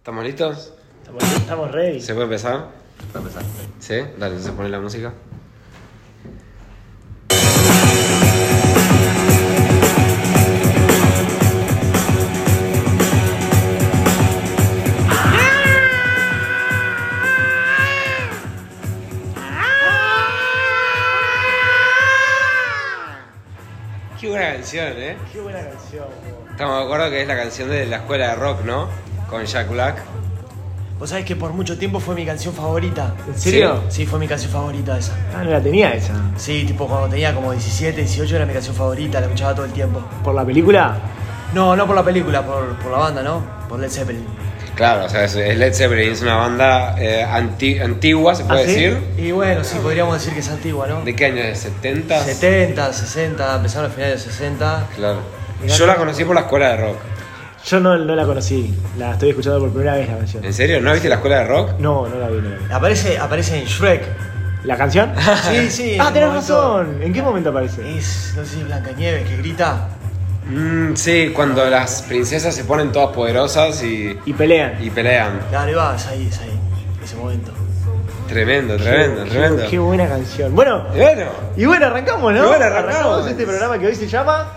¿Estamos listos? Estamos, estamos ready. ¿Se puede empezar? Para empezar. ¿Sí? Dale, entonces pone la música. Qué buena canción, ¿eh? Qué buena canción. po. Estamos de acuerdo que es la canción de la escuela de rock, ¿no? Con Jack Black. Vos sabés que por mucho tiempo fue mi canción favorita. ¿En serio? Sí, fue mi canción favorita esa. Ah, no la tenía esa. Sí, tipo cuando tenía como 17, 18 era mi canción favorita, la escuchaba todo el tiempo. ¿Por la película? No, no por la película, por, por la banda, ¿no? Por Led Zeppelin. Claro, o sea, es Led Zeppelin, es una banda eh, anti- antigua, se puede ¿Ah, sí? decir. Y bueno, sí, podríamos decir que es antigua, ¿no? ¿De qué año es? ¿70? 70, 60, empezaron a finales de 60. Claro. Yo la conocí por la escuela de rock. Yo no, no la conocí. La estoy escuchando por primera vez la canción. ¿En serio? ¿No viste la escuela de rock? No, no la vi, no la vi. Aparece, aparece en Shrek. ¿La canción? Sí, sí. ah, tenés momento- razón. ¿En qué momento aparece? Es, no sé si Blancanieves que grita. Mm, sí, cuando las princesas se ponen todas poderosas y, Y pelean. y pelean. Claro, ahí va, es ahí, es ahí. Ese momento. Tremendo, tremendo, Qué- tremendo. Qué buena canción. Bueno, Y Bueno, y bueno, arrancamos, ¿no? Y bueno, arrancamos. este programa que hoy se llama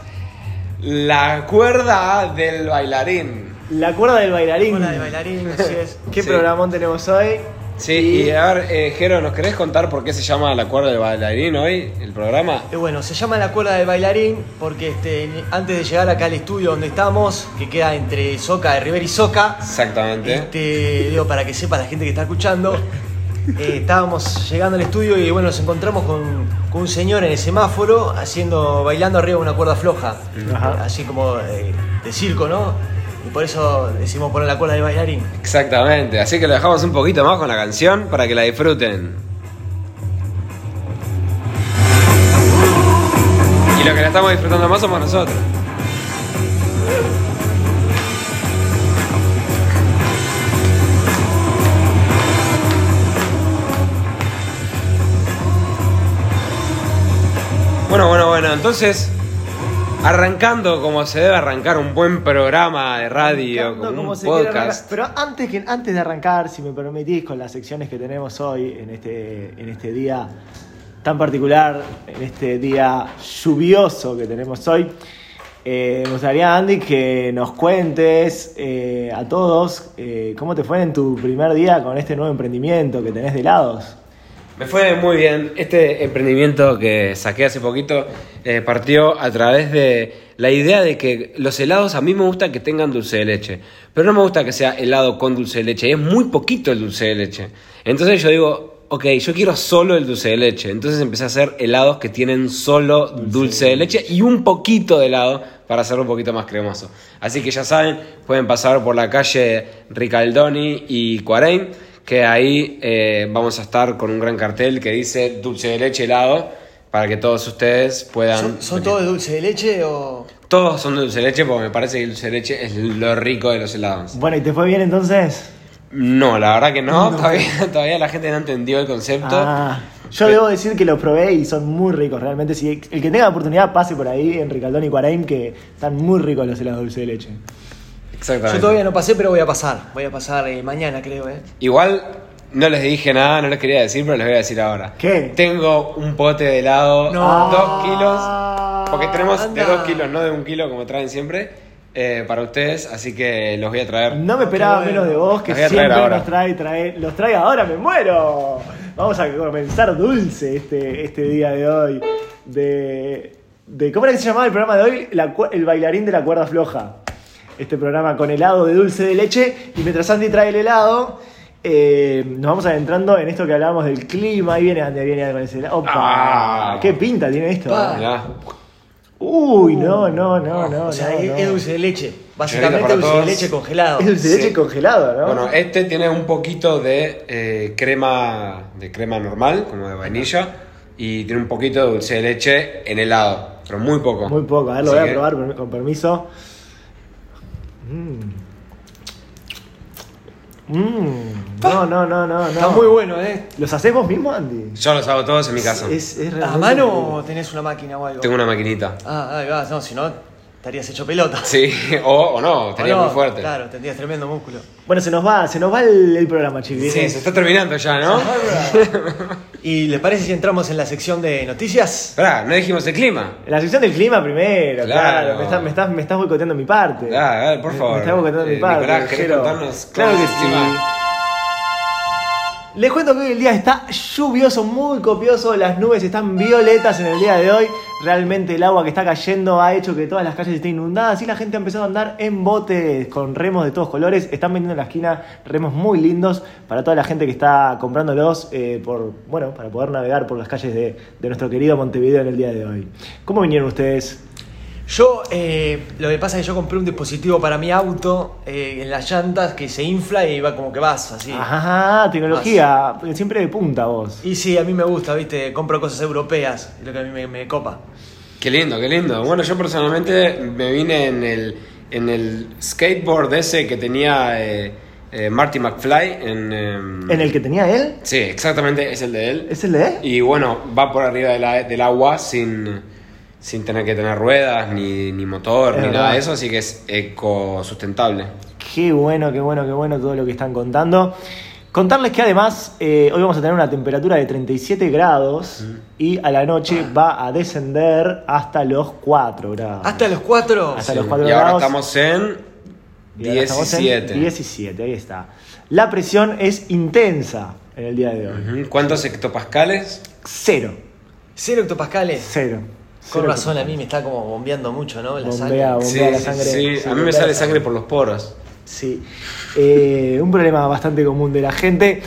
la cuerda del bailarín. La cuerda del bailarín. Hola de bailarín, así es. ¿Qué Sí. programón tenemos hoy? Sí, y a ver, eh, Jero, ¿nos querés contar por qué se llama la cuerda del bailarín hoy, el programa? Eh, bueno, se llama La Cuerda del Bailarín porque este, antes de llegar acá al estudio donde estamos, que queda entre Soca de Rivera y Soca, Exactamente. este, digo, para que sepa la gente que está escuchando, eh, estábamos llegando al estudio y bueno, nos encontramos con, con un señor en el semáforo haciendo, bailando arriba de una cuerda floja, Ajá. así como eh, de circo, ¿no? Y por eso decimos poner la cuerda del bailarín. Exactamente, así que lo dejamos un poquito más con la canción para que la disfruten. Y lo que la estamos disfrutando más somos nosotros. Bueno, bueno, bueno, entonces, arrancando como se debe arrancar un buen programa de radio, como como un se podcast. Pero antes, que, antes de arrancar, si me permitís, con las secciones que tenemos hoy, en este, en este día tan particular, en este día lluvioso que tenemos hoy, eh, me gustaría, Andy, que nos cuentes eh, a todos eh, cómo te fue en tu primer día con este nuevo emprendimiento que tenés de helados. Me fue muy bien. Este emprendimiento que saqué hace poquito eh, partió a través de la idea de que los helados a mí me gusta que tengan dulce de leche, pero no me gusta que sea helado con dulce de leche. Es muy poquito el dulce de leche. Entonces yo digo, ok, yo quiero solo el dulce de leche. Entonces empecé a hacer helados que tienen solo dulce de leche y un poquito de helado para hacerlo un poquito más cremoso. Así que ya saben, pueden pasar por la calle Ricaldoni y Cuarein que ahí eh, vamos a estar con un gran cartel que dice dulce de leche helado para que todos ustedes puedan... ¿Son, todos de dulce de leche o...? Todos son de dulce de leche porque me parece que el dulce de leche es lo rico de los helados. Bueno, ¿y te fue bien entonces? No, la verdad que no, Todavía, todavía la gente no entendió el concepto. Ah, yo Pero- debo decir que los probé y son muy ricos, realmente. Si el que tenga la oportunidad pase por ahí en Ricaldón y Cuarain, que están muy ricos los helados dulce de leche. Exactamente. Yo todavía no pasé, pero voy a pasar. Voy a pasar eh, mañana, creo, ¿eh? Igual no les dije nada, no les quería decir, pero les voy a decir ahora. ¿Qué? Tengo un pote de helado, No. dos kilos, porque tenemos de Anda. dos kilos, no de un kilo como traen siempre, eh, para ustedes, así que los voy a traer. No me esperaba Qué bueno. menos de vos, que Los voy a traer siempre ahora. nos trae, trae, los trae ahora, me muero. Vamos a comenzar dulce este, este día de hoy. De, de, ¿Cómo era que se llamaba el programa de hoy? La cu- el bailarín de la cuerda floja. Este programa con helado de dulce de leche. Y mientras Andy trae el helado, eh, nos vamos adentrando en esto que hablábamos del clima. Ahí viene Andy, viene con ese helado. ¡Opa! Ah. ¡Qué pinta tiene esto! Pa. eh! Uy, no, no, no, no. o sea, no, es, no. es dulce de leche. Básicamente dulce de leche congelado. Es dulce de leche Sí. congelado, ¿no? Bueno, este tiene un poquito de eh, crema de crema normal, como de vainilla, y tiene un poquito de dulce de leche en helado, pero muy poco. Muy poco, a ver, lo Así voy a que- probar con permiso. Mmm. Mmm. No, no, no, no, no. Está muy bueno, ¿eh? ¿Los haces vos mismo, Andy? Yo los hago todos en mi casa. Es, es ¿A mano o tenés una máquina o algo? Tengo una maquinita. Ah, ahí va, no, si no. estarías hecho pelota. Sí, o, o no, estaría ¿O no? muy fuerte. Claro, tendrías tremendo músculo. Bueno, se nos va, se nos va el, el programa, chicos. Sí, se está terminando ya, ¿no? ¿Y le parece si entramos en la sección de noticias? Pará, no dijimos el clima. La sección del clima primero, claro. Claro. Me, estás, me, estás, me estás boicoteando mi parte. Dale, por Me- favor. Me estás boicoteando mi Eh, parte. Nicolás, ¿querés contarnos Claro que sí. Les cuento que hoy el día está lluvioso, muy copioso. Las nubes están violetas en el día de hoy. Realmente el agua que está cayendo ha hecho que todas las calles estén inundadas y la gente ha empezado a andar en botes con remos de todos colores. Están vendiendo en la esquina remos muy lindos para toda la gente que está comprándolos eh, por, bueno, para poder navegar por las calles de nuestro querido Montevideo en el día de hoy. ¿Cómo vinieron ustedes? Yo, eh, lo que pasa es que yo compré un dispositivo para mi auto eh, en las llantas que se infla y va como que vas así. Ajá, tecnología, siempre de punta vos. Y sí, a mí me gusta, viste, compro cosas europeas, es lo que a mí me, me copa. Qué lindo, qué lindo. Bueno, yo personalmente me vine en el, en el skateboard ese que tenía eh, eh, Marty McFly en... em, ¿En el que tenía él? Sí, exactamente, es el de él. ¿Es el de él? Y bueno, va por arriba de la- del agua sin, sin tener que tener ruedas, ni, ni motor, Es ni verdad. nada de eso, así que es ecosustentable. Qué bueno, qué bueno, qué bueno todo lo que están contando. Contarles que además eh, hoy vamos a tener una temperatura de 37 grados y a la noche va a descender hasta los 4 grados. Hasta los cuatro. Hasta Sí. los cuatro y ahora grados. estamos en Y ahora estamos en 17. 17, ahí está. La presión es intensa en el día de hoy. ¿Cuántos hectopascales? Cero. Cero hectopascales. Cero. Con razón, a mí me está como bombeando mucho, ¿no? La Bombea, sangre. bombea Sí, la sí, sangre. sí. Sí, A mí me sale sangre por los poros. Sí, Eh, un problema bastante común de la gente.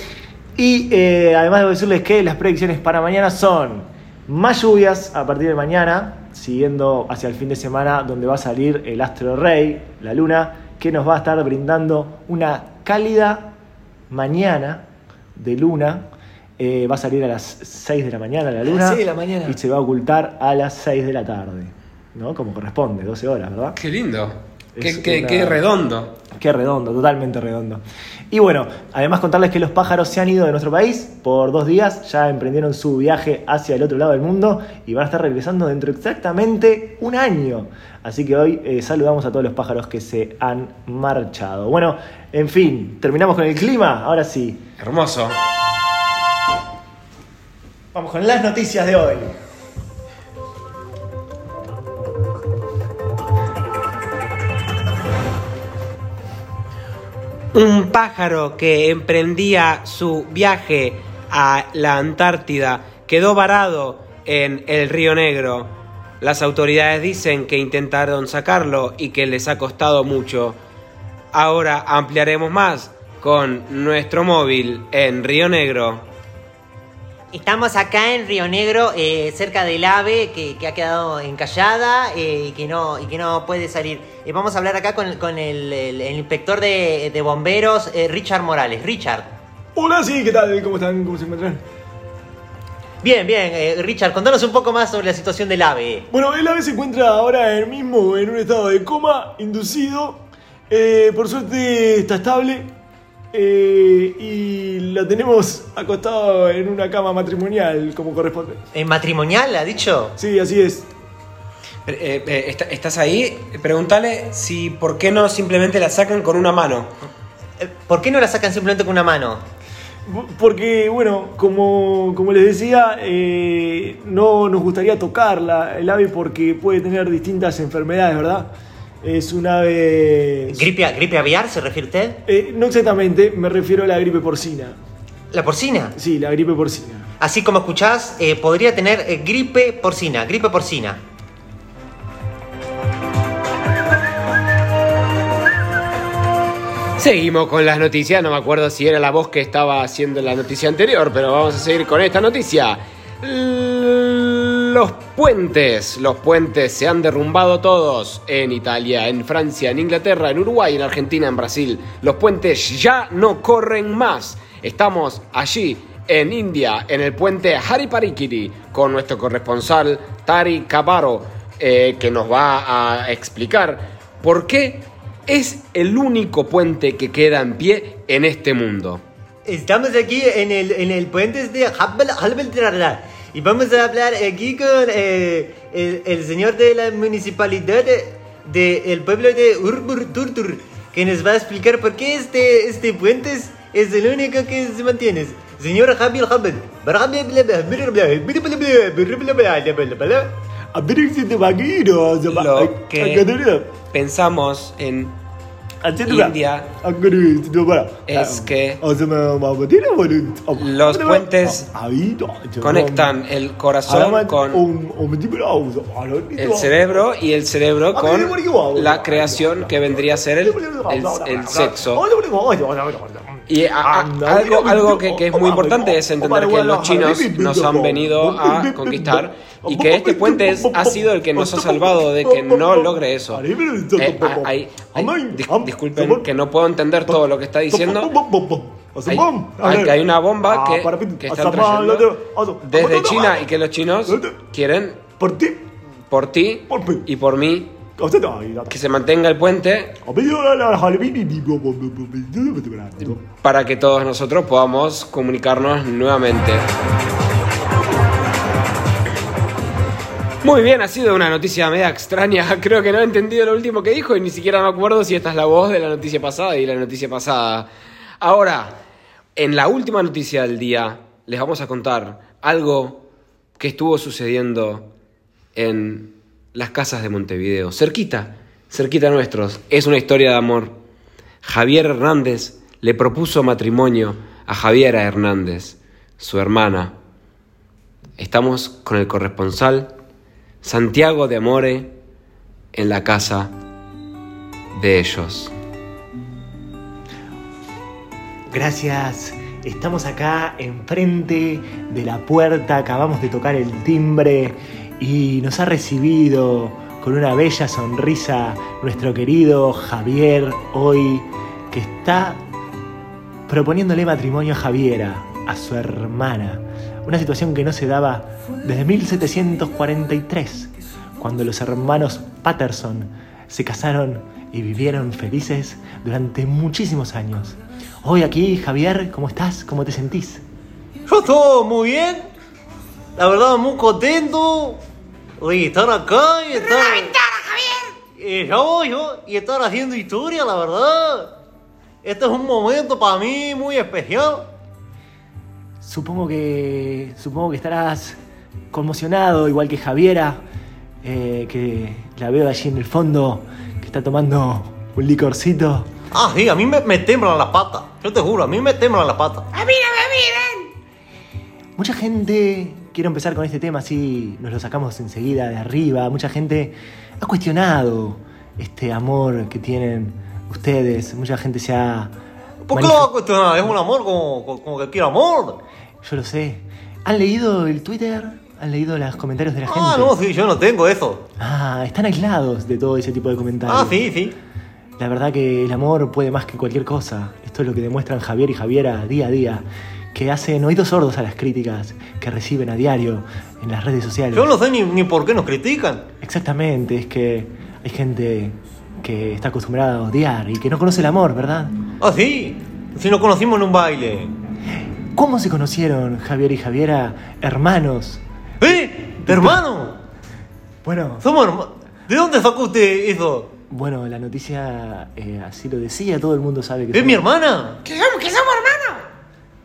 Y eh, además debo decirles que las predicciones para mañana son más lluvias a partir de mañana, siguiendo hacia el fin de semana donde va a salir el astro rey, la luna, que nos va a estar brindando una cálida mañana de luna. Eh, va a salir a las 6 de la mañana la las luna 6 de la mañana. y se va a ocultar a las 6 de la tarde, ¿no? Como corresponde, 12 horas, ¿verdad? Qué lindo. Qué, Es qué- una- qué redondo. Qué redondo, totalmente redondo. Y bueno, además contarles que los pájaros se han ido de nuestro país por dos días, ya emprendieron su viaje hacia el otro lado del mundo y van a estar regresando dentro de exactamente un año. Así que hoy eh, saludamos a todos los pájaros que se han marchado. Bueno, en fin, terminamos con el clima, ahora sí. Hermoso. Vamos con las noticias de hoy. Un pájaro que emprendía su viaje a la Antártida quedó varado en el Río Negro. Las autoridades dicen que intentaron sacarlo y que les ha costado mucho. Ahora ampliaremos más con nuestro móvil en Río Negro. Estamos acá en Río Negro, eh, cerca del ave que, que ha quedado encallada eh, y, que no, y que no puede salir. Eh, vamos a hablar acá con, con el, el- el inspector de, de bomberos, eh, Richard Morales. Richard. Hola, sí, ¿qué tal? ¿Cómo están? ¿Cómo se encuentran? Bien, bien, eh, Richard, contanos un poco más sobre la situación del ave. Bueno, el ave se encuentra ahora en mismo en un estado de coma inducido. Eh, por suerte está estable. Eh, y la tenemos acostado en una cama matrimonial, como corresponde. ¿En matrimonial, ha dicho? Sí, así es. Eh, eh, ¿está- ¿Estás ahí? Pregúntale si por qué no simplemente la sacan con una mano. Eh, ¿Por qué no la sacan simplemente con una mano? Porque, bueno, como, como les decía, eh, no nos gustaría tocarla, el ave, porque puede tener distintas enfermedades, ¿verdad? Es un ave... ¿Gripe, gripe aviar se refiere usted? Eh, no exactamente, me refiero a la gripe porcina. ¿La porcina? Sí, la gripe porcina. Así como escuchás, eh, podría tener eh, gripe porcina, gripe porcina. Seguimos con las noticias, no me acuerdo si era la voz que estaba haciendo la noticia anterior, pero vamos a seguir con esta noticia. L- Los puentes, los puentes se han derrumbado todos en Italia, en Francia, en Inglaterra, en Uruguay, en Argentina, en Brasil. Los puentes ya no corren más. Estamos allí en India, en el puente Hariparikiri, con nuestro corresponsal Tari Caparo, eh, que nos va a explicar por qué es el único puente que queda en pie en este mundo. Estamos aquí en el, en el puente de Habbel- Habbel- y vamos a hablar aquí con eh, el, el señor de la municipalidad. del pueblo de Urburturtur, que nos va a explicar por qué este, este puente es, es el único que se mantiene. Señor Javier vaquiros. Lo que pensamos en India es que los puentes conectan el corazón con el cerebro y el cerebro con la creación que vendría a ser el, el- el sexo. Y a- a- algo, algo que, que es muy importante es entender que los chinos nos han venido a conquistar y que este puente es- ha sido el que nos ha salvado de que no logre eso. Eh, a- hay- hay- dis- disculpen que no puedo entender todo lo que está diciendo. Hay, hay- hay una bomba que, que están trayendo desde China y que los chinos quieren Por ti. por ti y por mí que se mantenga el puente para que todos nosotros podamos comunicarnos nuevamente. Muy bien, ha sido una noticia media extraña. Creo que no he entendido lo último que dijo y ni siquiera me acuerdo si esta es la voz de la noticia pasada y la noticia pasada. Ahora, en la última noticia del día, les vamos a contar algo que estuvo sucediendo en las casas de Montevideo, cerquita, cerquita nuestros. Es una historia de amor. Javier Hernández le propuso matrimonio a Javiera Hernández, su hermana. Estamos con el corresponsal Santiago de Amore en la casa de ellos. Gracias. Estamos acá enfrente de la puerta, acabamos de tocar el timbre y nos ha recibido con una bella sonrisa nuestro querido Javier hoy, que está proponiéndole matrimonio a Javiera, a su hermana. Una situación que no se daba desde 1743, cuando los hermanos Patterson se casaron y vivieron felices durante muchísimos años. Hoy aquí, Javier, ¿cómo estás? ¿Cómo te sentís? Yo estoy muy bien. La verdad, muy contento de estar acá y estar. Eh, yo, yo, y estar haciendo historia, la verdad. Este es un momento para mí muy especial. Supongo que. Supongo que estarás conmocionado, igual que Javiera, eh, que la veo allí en el fondo, que está tomando un licorcito. Ah, sí, a mí me, me temblan las patas. Yo te juro, a mí me temblan las patas. Mucha gente, quiero empezar con este tema así nos lo sacamos enseguida de arriba, mucha gente ha cuestionado este amor que tienen ustedes, mucha gente se ha... ¿Por qué lo va a cuestionar? Es un amor como, como, que quiere amor. Yo lo sé. ¿Han leído el Twitter? ¿Han leído los comentarios de la gente? Ah, no, sí, yo no tengo eso. Ah, están aislados de todo ese tipo de comentarios. Ah, sí, sí. La verdad que el amor puede más que cualquier cosa. Esto es lo que demuestran Javier y Javiera día a día, que hacen oídos sordos a las críticas que reciben a diario en las redes sociales. Yo no sé ni, ni por qué nos critican. Exactamente, es que hay gente que está acostumbrada a odiar y que no conoce el amor, ¿verdad? Ah, sí. Si nos conocimos en un baile. ¿Cómo se conocieron Javier y Javiera, hermanos? ¿Eh? ¿Hermano? Bueno, Somos hermanos. ¿De dónde sacó usted eso? bueno, la noticia eh, así lo decía, todo el mundo sabe que... ¿Es mi hermana? Que somos, hermanos.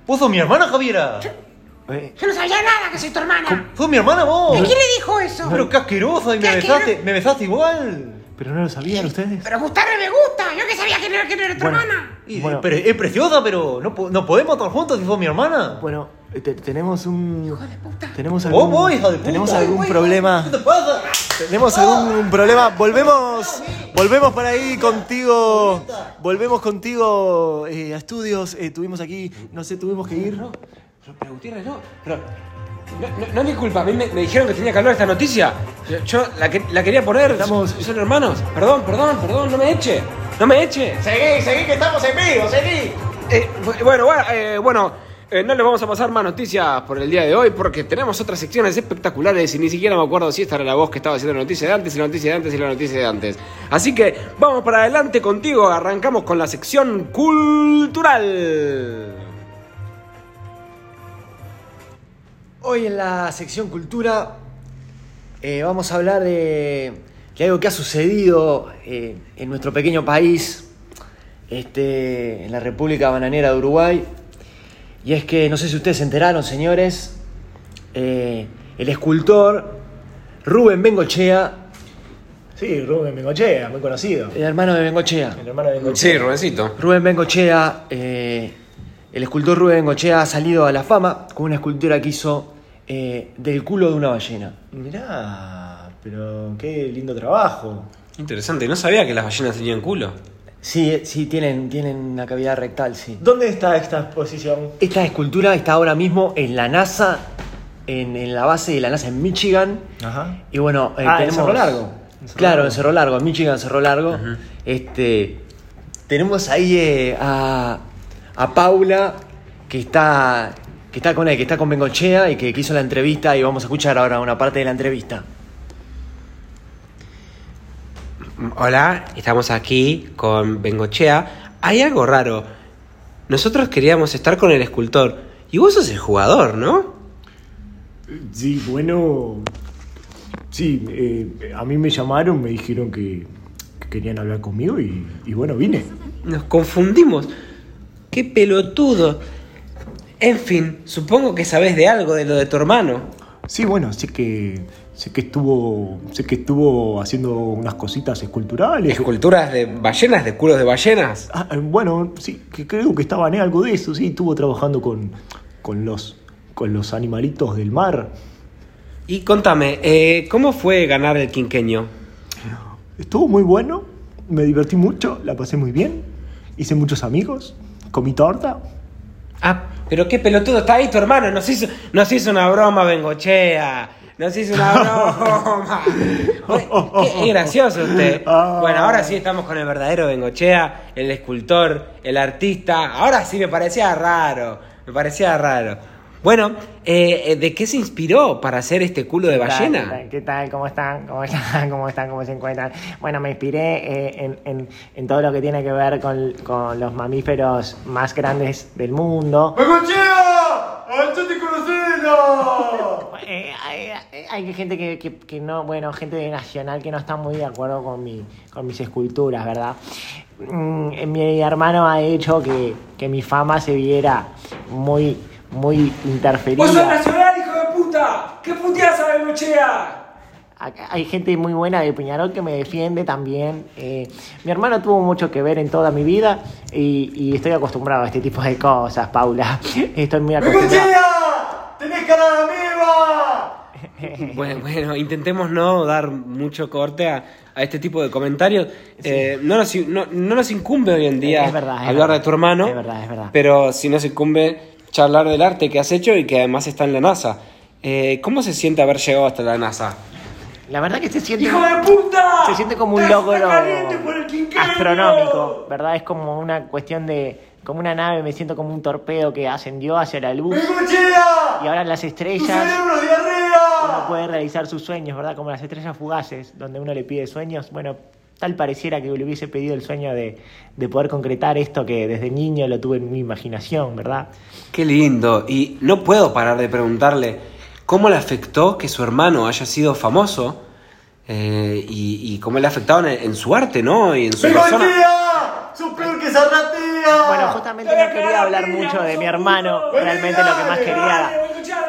¿Vos sos mi hermana, Javiera? Eh, Yo no sabía nada que soy tu hermana. ¿Sos mi hermana vos? ¿Quién le dijo eso? Pero qué asquerosa y me ¿Qué besaste, me besaste igual. ¿Pero no lo sabían ustedes? Pero gustarme me gusta. Yo que sabía que no, que no era tu Bueno. hermana. Y- Bueno. pero es preciosa, pero no, po- no podemos estar juntos si sos mi hermana. Bueno, eh, te- tenemos un... Hijo de puta. Tenemos ¿Vos, algún, vos, hija de puta? tenemos algún problema. ¿Qué te pasa? Tenemos algún problema. Volvemos, volvemos para ahí contigo. Volvemos contigo eh, a estudios. Eh, tuvimos aquí, no sé, tuvimos que ir. Pero, pero Gutiérrez, no. Pero, no, no, no es mi culpa. A mí me, me dijeron que tenía que hablar de esta noticia. Yo, yo la, que- la quería poner. Estamos- Son hermanos. Perdón, perdón, perdón. No me eche. No me eche. Seguí, seguí que estamos en vivo, seguí. Eh, bu- bueno, bueno, eh, bueno eh, no les vamos a pasar más noticias por el día de hoy porque tenemos otras secciones espectaculares y ni siquiera me acuerdo si esta era la voz que estaba haciendo la noticia de antes y la noticia de antes y la noticia de antes. Así que vamos para adelante contigo. Arrancamos con la sección cultural. Hoy en la sección cultura eh, vamos a hablar de que algo que ha sucedido eh, en nuestro pequeño país, este, en la República Bananera de Uruguay. Y es que, no sé si ustedes se enteraron, señores, eh, el escultor Rubén Bengochea, Sí, Rubén Bengochea, muy conocido. el hermano de Bengochea, El hermano de Bengochea. Sí, Rubencito. Rubén Bengochea, eh, el escultor Rubén Bengochea ha salido a la fama con una escultura que hizo eh, del culo de una ballena. Mirá, pero qué lindo trabajo. Interesante, no sabía que las ballenas tenían culo. Sí, eh, sí, tienen, tienen una cavidad rectal, sí. ¿Dónde está esta exposición? Esta escultura está ahora mismo en la NASA, en, en la base de la NASA en Michigan. Ajá. Y bueno, eh, Ah, en tenemos. Cerro Largo. En Cerro claro, Largo. en Cerro Largo, en Michigan, Cerro Largo. Este. Tenemos ahí eh, a, a Paula, que está. Que está con él, que está con Bengochea y que, que hizo la entrevista y vamos a escuchar ahora una parte de la entrevista. Hola, estamos aquí con Bengochea. Hay algo raro. Nosotros queríamos estar con el escultor. Y vos sos el jugador, ¿no? Sí, bueno. Sí, eh, a mí me llamaron, me dijeron que, que querían hablar conmigo y, y bueno, vine. Nos confundimos. ¡Qué pelotudo! En fin, supongo que sabés de algo de lo de tu hermano. Sí, bueno, sé que sé que estuvo sé que estuvo haciendo unas cositas esculturales. ¿Esculturas de ballenas, de culos de ballenas? Ah, eh, bueno, sí, que creo que estaba en algo de eso, sí, estuvo trabajando con, con los con los animalitos del mar. Y contame, eh, ¿cómo fue ganar el quinqueño? Estuvo muy bueno, me divertí mucho, la pasé muy bien, hice muchos amigos, comí torta. Ah, pero qué pelotudo, está ahí tu hermano, nos hizo, nos hizo una broma, Bengochea. Nos hizo una broma. Qué gracioso usted. Ah. Bueno, ahora sí estamos con el verdadero Bengochea, el escultor, el artista. Ahora sí me parecía raro, me parecía raro. Bueno, eh, ¿de qué se inspiró para hacer este culo de ballena? ¿Qué tal? ¿Qué tal? ¿Cómo están? ¿Cómo están? ¿Cómo están? ¿Cómo se encuentran? Bueno, me inspiré eh, en, en- en todo lo que tiene que ver con, con los mamíferos más grandes del mundo. Eh, hay, hay- hay gente que, que- que no, bueno, gente de nacional que no está muy de acuerdo con, mi, con mis esculturas, ¿verdad? Mm, eh, mi hermano ha hecho que, que mi fama se viera muy, muy interferida. nacional, hijo de puta! ¿Qué puteás a Bengochea? Hay gente muy buena de Peñarol que me defiende también. Eh, mi hermano tuvo mucho que ver en toda mi vida y, y estoy acostumbrado a este tipo de cosas, Paula. Estoy muy acostumbrado. ¡Tenés cara de amiga! Bueno, bueno, intentemos no dar mucho corte a, a este tipo de comentarios. Eh, no, nos, no, no nos incumbe hoy en día Es verdad, es hablar verdad. de tu hermano. Es verdad, es verdad. Pero sí nos incumbe charlar del arte que has hecho y que además está en la NASA. Eh, ¿Cómo se siente haber llegado hasta la NASA? La verdad que se siente, ¡Hijo de puta! se siente como un logro astronómico, ¿verdad? Es como una cuestión de, como una nave, me siento como un torpedo que ascendió hacia la luz y ahora las estrellas uno puede realizar sus sueños, ¿verdad? Como las estrellas fugaces, donde uno le pide sueños. Bueno, tal pareciera que le hubiese pedido el sueño de, de poder concretar esto que desde niño lo tuve en mi imaginación, ¿verdad? Qué lindo. Y no puedo parar de preguntarle cómo le afectó que su hermano haya sido famoso eh, y, y cómo le ha afectado en, en su arte, ¿no? Y en su persona. ¡Sos peor que Zarratea! Bueno, justamente no quería hablar mucho de mi hermano, realmente lo que más quería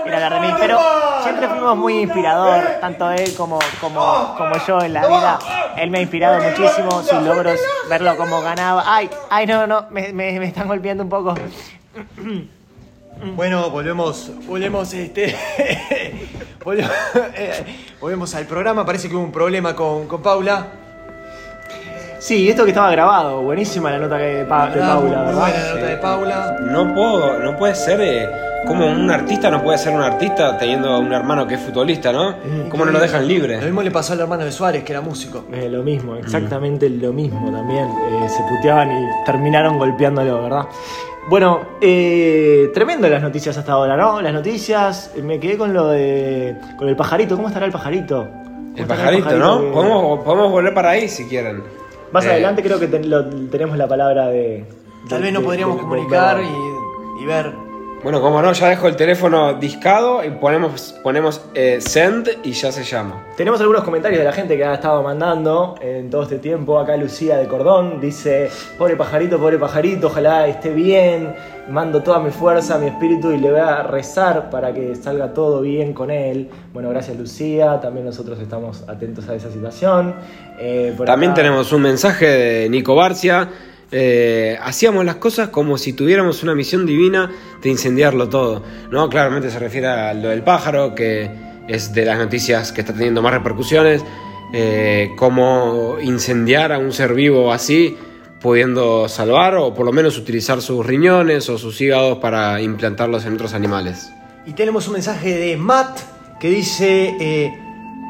era hablar de mí, pero siempre fuimos muy inspirador, tanto él como, como, como yo en la vida. Él me ha inspirado muchísimo, sus logros, verlo como ganaba. Ay, ay, no, no, me, me, me están golpeando un poco. Bueno, volvemos, volvemos, este, volvemos, al programa. Parece que hubo un problema con, con Paula. Sí, esto que estaba grabado, buenísima la nota que de, Pa- de ¿Verdad? Paula, Muy ¿verdad? buena la nota de Paula. No puedo, no puede ser eh, como un artista no puede ser un artista teniendo un hermano que es futbolista, ¿no? ¿Cómo no lo dejan Lo libre? mismo le pasó al hermano de Suárez, que era músico. Eh, lo mismo, exactamente lo mismo también. Eh, se puteaban y terminaron golpeándolo, ¿verdad? Bueno, eh, tremendo las noticias hasta ahora, ¿no? Las noticias, me quedé con lo de. con el pajarito. ¿Cómo estará el pajarito? ¿Cómo El pajarito, ¿no? que- Podemos, podemos volver para ahí si quieren. Más Eh, adelante creo que ten- lo- tenemos la palabra de. Tal de- vez de- podríamos de- comunicar de- y, y ver Bueno, como no, ya dejo el teléfono discado y ponemos, ponemos eh, send y ya se llama. Tenemos algunos comentarios de la gente que ha estado mandando en todo este tiempo. Acá Lucía de Cordón dice, pobre pajarito, pobre pajarito, ojalá esté bien. Mando toda mi fuerza, mi espíritu y le voy a rezar para que salga todo bien con él. Bueno, gracias Lucía, también nosotros estamos atentos a esa situación. Eh, por También acá- tenemos un mensaje de Nico Barcia. Eh, hacíamos las cosas como si tuviéramos una misión divina de incendiarlo todo. No, claramente se refiere a lo del pájaro, que es de las noticias que está teniendo más repercusiones. Eh, cómo incendiar a un ser vivo así, pudiendo salvar o por lo menos utilizar sus riñones o sus hígados para implantarlos en otros animales. Y tenemos un mensaje de Matt que dice, eh,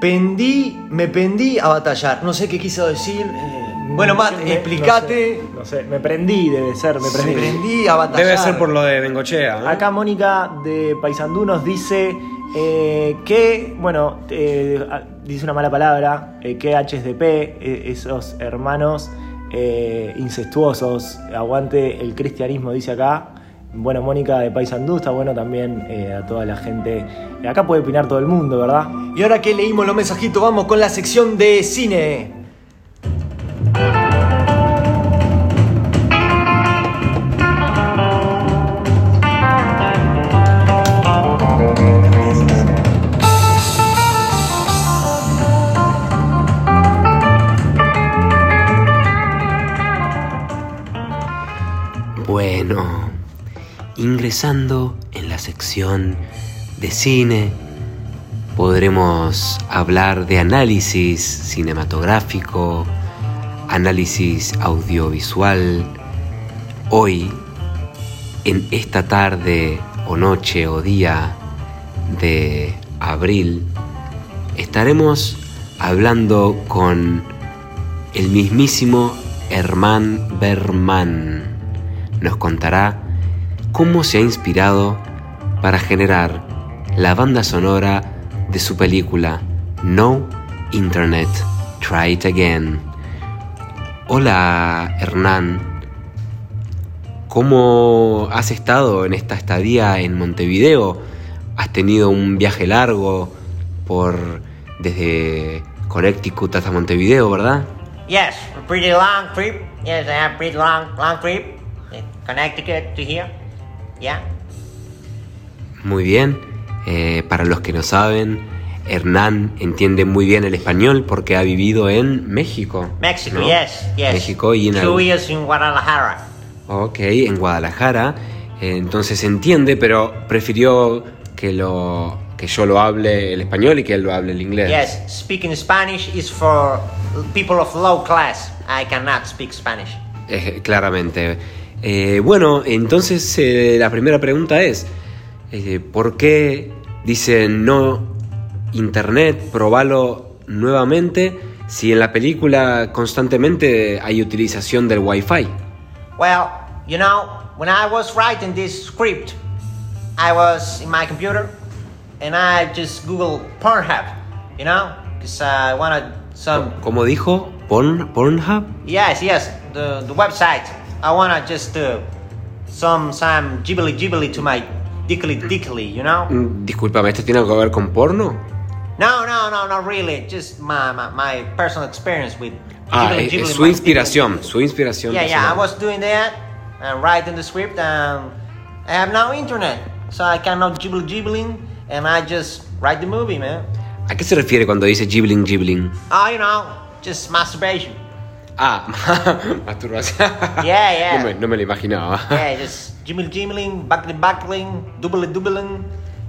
pendí, me pendí a batallar. No sé qué quiso decir. eh, bueno, Matt, Me- explícate. No sé, no sé, me prendí, debe ser, me Me prendí. prendí a batallar. Debe ser por lo de Bengochea. ¿no? Acá Mónica de Paysandú nos dice eh, que, bueno, eh, dice una mala palabra, eh, que HSDP, eh, esos hermanos eh, incestuosos, aguante el cristianismo, dice acá. Bueno, Mónica de Paysandú, está bueno también eh, a toda la gente. Acá puede opinar todo el mundo, ¿verdad? Y ahora que leímos los mensajitos, vamos con la sección de cine. Ingresando en la sección de cine, podremos hablar de análisis cinematográfico, análisis audiovisual. Hoy, en esta tarde o noche o día de abril, estaremos hablando con el mismísimo Herman Berman. Nos contará cómo se ha inspirado para generar la banda sonora de su película No Internet, Try It Again. Hola Hernán, ¿cómo has estado en esta estadía en Montevideo? ¿Has tenido un viaje largo por desde Connecticut hasta Montevideo, verdad? Yes, a pretty long trip. Yes, I have pretty long, long trip. Connecticut to here. Muy bien. Eh, para los que no saben, Hernán entiende muy bien el español porque ha vivido en México. Mexico, ¿no? yes, yes. México y en Two years in Guadalajara. Ok, en Guadalajara. Eh, entonces entiende, pero prefirió que lo que yo lo hable el español y que él lo hable el inglés. Yes, speaking Spanish is for people of low class. I cannot speak Spanish. Eh, claramente. Eh, bueno, entonces eh, la primera pregunta es, eh, ¿por qué dicen no internet, probalo nuevamente, si en la película constantemente hay utilización del wifi? Well, you know, when I was writing this script, I was in my computer and I just Googled Pornhub, you know, because I wanted some. ¿Cómo dijo? ¿Porn, ¿Pornhub? Yes, yes, the, the website. I wanna just uh, some some jibbly jibbly to my dickly dickly, you know? Mm, Discúlpame, ¿esto tiene algo que ver con porno? No, no, no, not really. Just my my, my personal experience with. Ah, jibbly es, jibbly es su my inspiración, dickly. su inspiración. Yeah, yeah, I was doing that and writing the script, and I have no internet, so I cannot jibble jibbling, and I just write the movie, man. ¿A qué se refiere cuando dice gibbling gibbling? Oh, you know, just masturbation. Ah, masturbación. Yeah, yeah. No me, no me lo imaginaba. yeah, just buckling buckling, double doubling,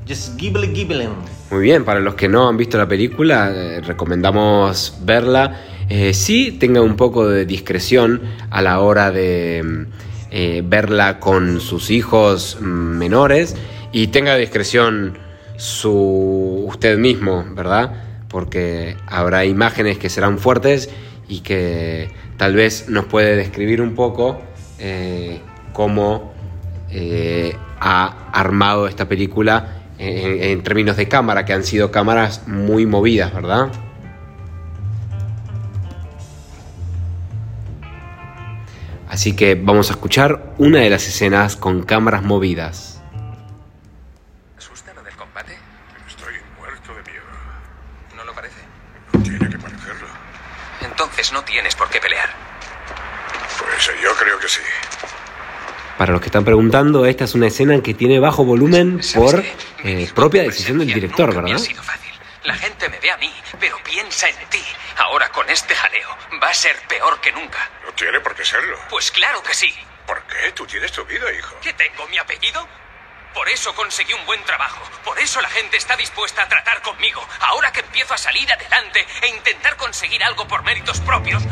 just gibbling. Muy bien, para los que no han visto la película, eh, recomendamos verla. Eh, sí, tenga un poco de discreción a la hora de mm, eh, verla con sus hijos mm, menores y tenga discreción su usted mismo, ¿verdad? Porque habrá imágenes que serán fuertes y que tal vez nos puede describir un poco eh, cómo eh, ha armado esta película en, términos de cámara, que han sido cámaras muy movidas, ¿verdad? Así que vamos a escuchar una de las escenas con cámaras movidas. ¿Asustaron del combate? Estoy muerto de miedo. ¿No lo parece? Tienes por qué pelear. Pues yo creo que sí. Para los que están preguntando, esta es una escena que tiene bajo volumen ¿Sabes por eh, propia decisión del director, nunca me ¿verdad? ha sido fácil. La gente me ve a mí, pero piensa en ti. Ahora con este jaleo va a ser peor que nunca. No tiene por qué serlo. Pues claro que sí. ¿Por qué? Tú tienes tu vida, hijo. ¿Qué tengo mi apellido? Por eso conseguí un buen trabajo. Por eso la gente está dispuesta a tratar conmigo. Ahora que empiezo a salir adelante e intentar conseguir algo por méritos propios,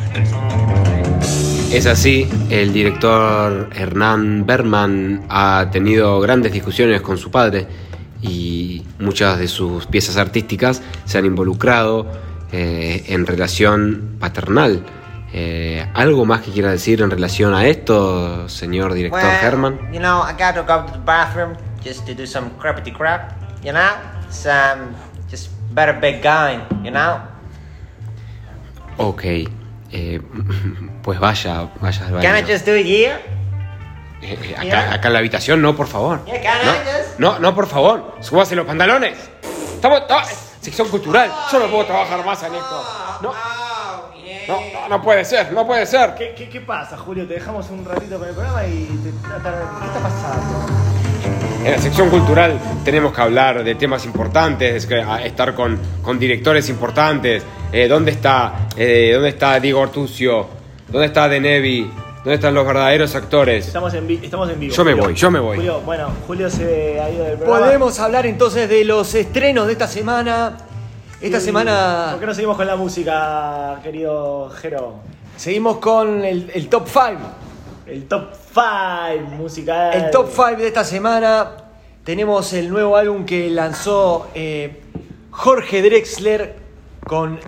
Es así, el director Hernán Berman ha tenido grandes discusiones con su padre y muchas de sus piezas artísticas se han involucrado eh, en relación paternal. Eh, ¿Algo más que quiera decir en relación a esto, señor director Herman? you know, I gotta go to the bathroom just to do some crappity crap, you know? Some just better big guy, you know? Ok, eh, pues vaya, vaya al Can I baño. just do it here? Eh, eh, acá, acá en la habitación, no, por favor. Yeah, can I just? No, no, por favor, súbase los pantalones. Estamos, no, sección cultural, yo no puedo trabajar más en esto. No, no, no, no puede ser, no puede ser. ¿Qué, qué, qué pasa, Julio? Te dejamos un ratito con el programa y te, ¿qué está pasando? En la sección cultural tenemos que hablar de temas importantes, que- a- estar con, con directores importantes. Eh, ¿Dónde está, eh, dónde está Diego Ortucio? ¿Dónde está De Nevi? ¿Dónde están los verdaderos actores? Estamos en, vi- estamos en vivo. Yo me Julio. voy, yo me voy. Julio, bueno, Julio se ha ido del programa. Podemos hablar entonces de los estrenos de esta semana. Esta Y- semana ¿Por qué no seguimos con la música, querido Jero? seguimos con el, el top 5. El top 5 musical. El top 5 de esta semana tenemos el nuevo álbum que lanzó eh, Jorge Drexler con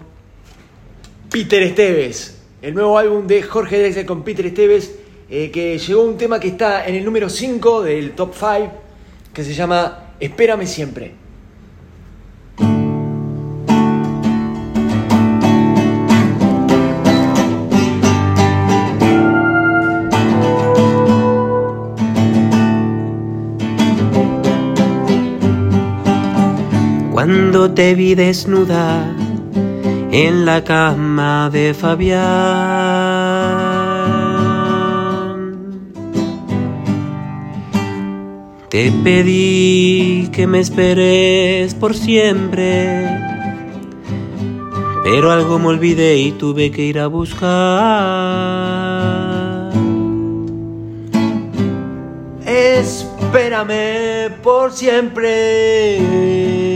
Peter Esteves. El nuevo álbum de Jorge Drexler con Peter Esteves eh, que llegó un tema que está en el número 5 del top 5 que se llama Espérame siempre. Cuando te vi desnuda en la cama de Fabián, te pedí que me esperes por siempre, pero algo me olvidé y tuve que ir a buscar. Espérame por siempre.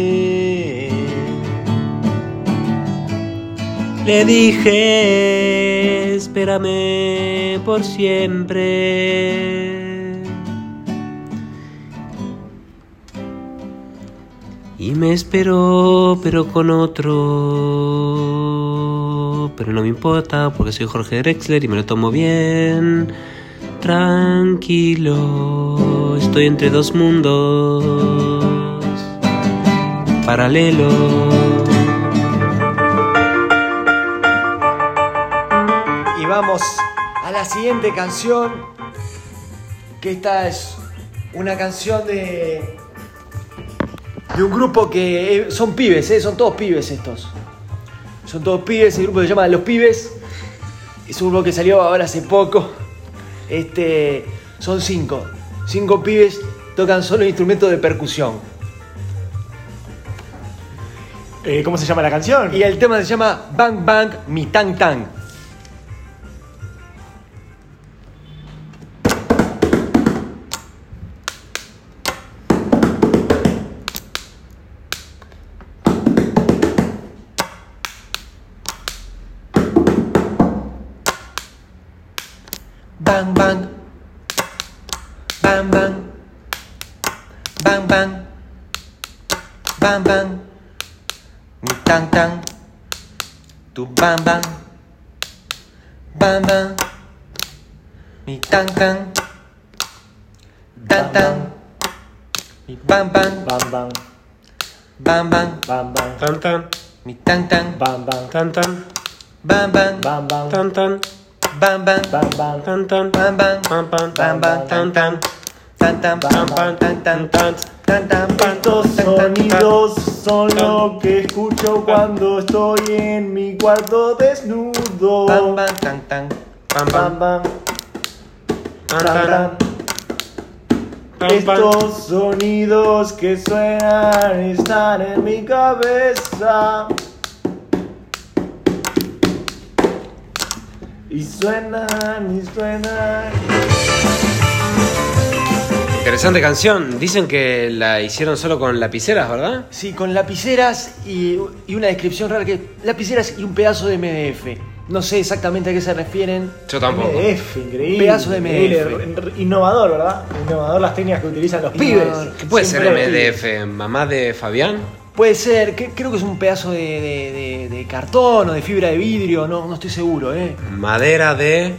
Le dije, espérame por siempre. Y me esperó, pero con otro. Pero no me importa, porque soy Jorge Drexler y me lo tomo bien. Tranquilo, estoy entre dos mundos paralelos. Vamos a la siguiente canción. Que esta es una canción de. de un grupo que eh, son pibes, ¿eh? son todos pibes estos. Son todos pibes, el grupo se llama Los Pibes. Es un grupo que salió ahora hace poco. Este. Son cinco. Cinco pibes tocan solo instrumentos de percusión. Eh, ¿Cómo se llama la canción? Y el tema se llama Bang Bang Mi Tang Tang. Bang bang. Bang bang. Mi tang tang. Tang tang. Mi bang bang. Bam, bam, Bang bang. bam, bam, Tan tan, Mi tang tang. bam, bam, tan tan, Bang bang. bam, bam, tan tan, Bang bang. bam, bam, tan tan, Bang bang. pam pam, Bang bang. tan tan, Tan tan. pam pam, Tan tan. tan tan, Tan, tan, pan, Estos tan, tan, tan. sonidos son lo que escucho cuando estoy en mi cuarto desnudo. Pam, pam, tan, tan. Pam, Pam, pam, pam, Estos sonidos que suenan están en mi cabeza. Y suenan y suenan. Interesante canción. Dicen que la hicieron solo con lapiceras, ¿verdad? Sí, con lapiceras y, y una descripción rara que lapiceras y un pedazo de MDF. No sé exactamente a qué se refieren. Yo tampoco. MDF, increíble. Pedazo de MDF. Innovador, ¿verdad? Innovador las técnicas que utilizan los pibes. ¿Qué puede ser Siempre. MDF? ¿Mamá de Fabián? Puede ser, que- creo que es un pedazo de, de- de- de cartón o de fibra de vidrio, no, no estoy seguro, ¿eh? ¿Madera de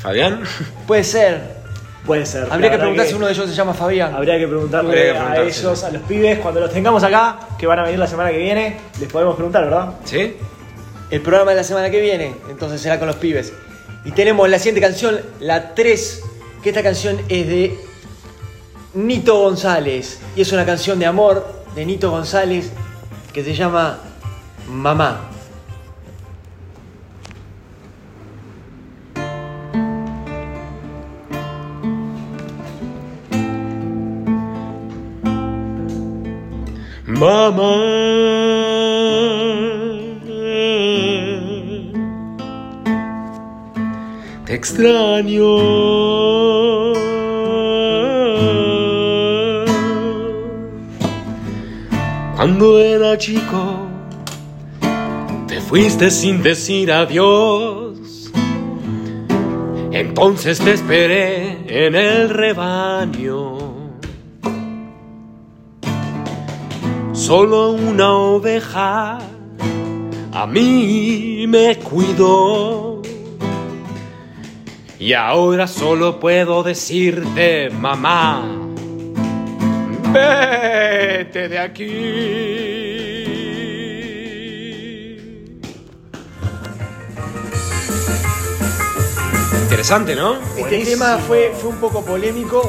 Fabián? Puede ser. Puede ser. Habría que preguntar si uno de ellos se llama Fabián. Habría que preguntarle Habría que a ellos, a los pibes, cuando los tengamos acá, que van a venir la semana que viene, les podemos preguntar, ¿verdad? ¿Sí? El programa de la semana que viene, entonces será con los pibes. Y tenemos la siguiente canción, la 3, que esta canción es de Nito González. Y es una canción de amor de Nito González que se llama Mamá. Mamá. Te extraño. Cuando era chico, te fuiste sin decir adiós. Entonces te esperé en el rebaño. Solo una oveja a mí me cuidó. Y ahora solo puedo decirte, mamá, vete de aquí. Interesante, ¿no? Este Buenísimo. tema fue, fue un poco polémico.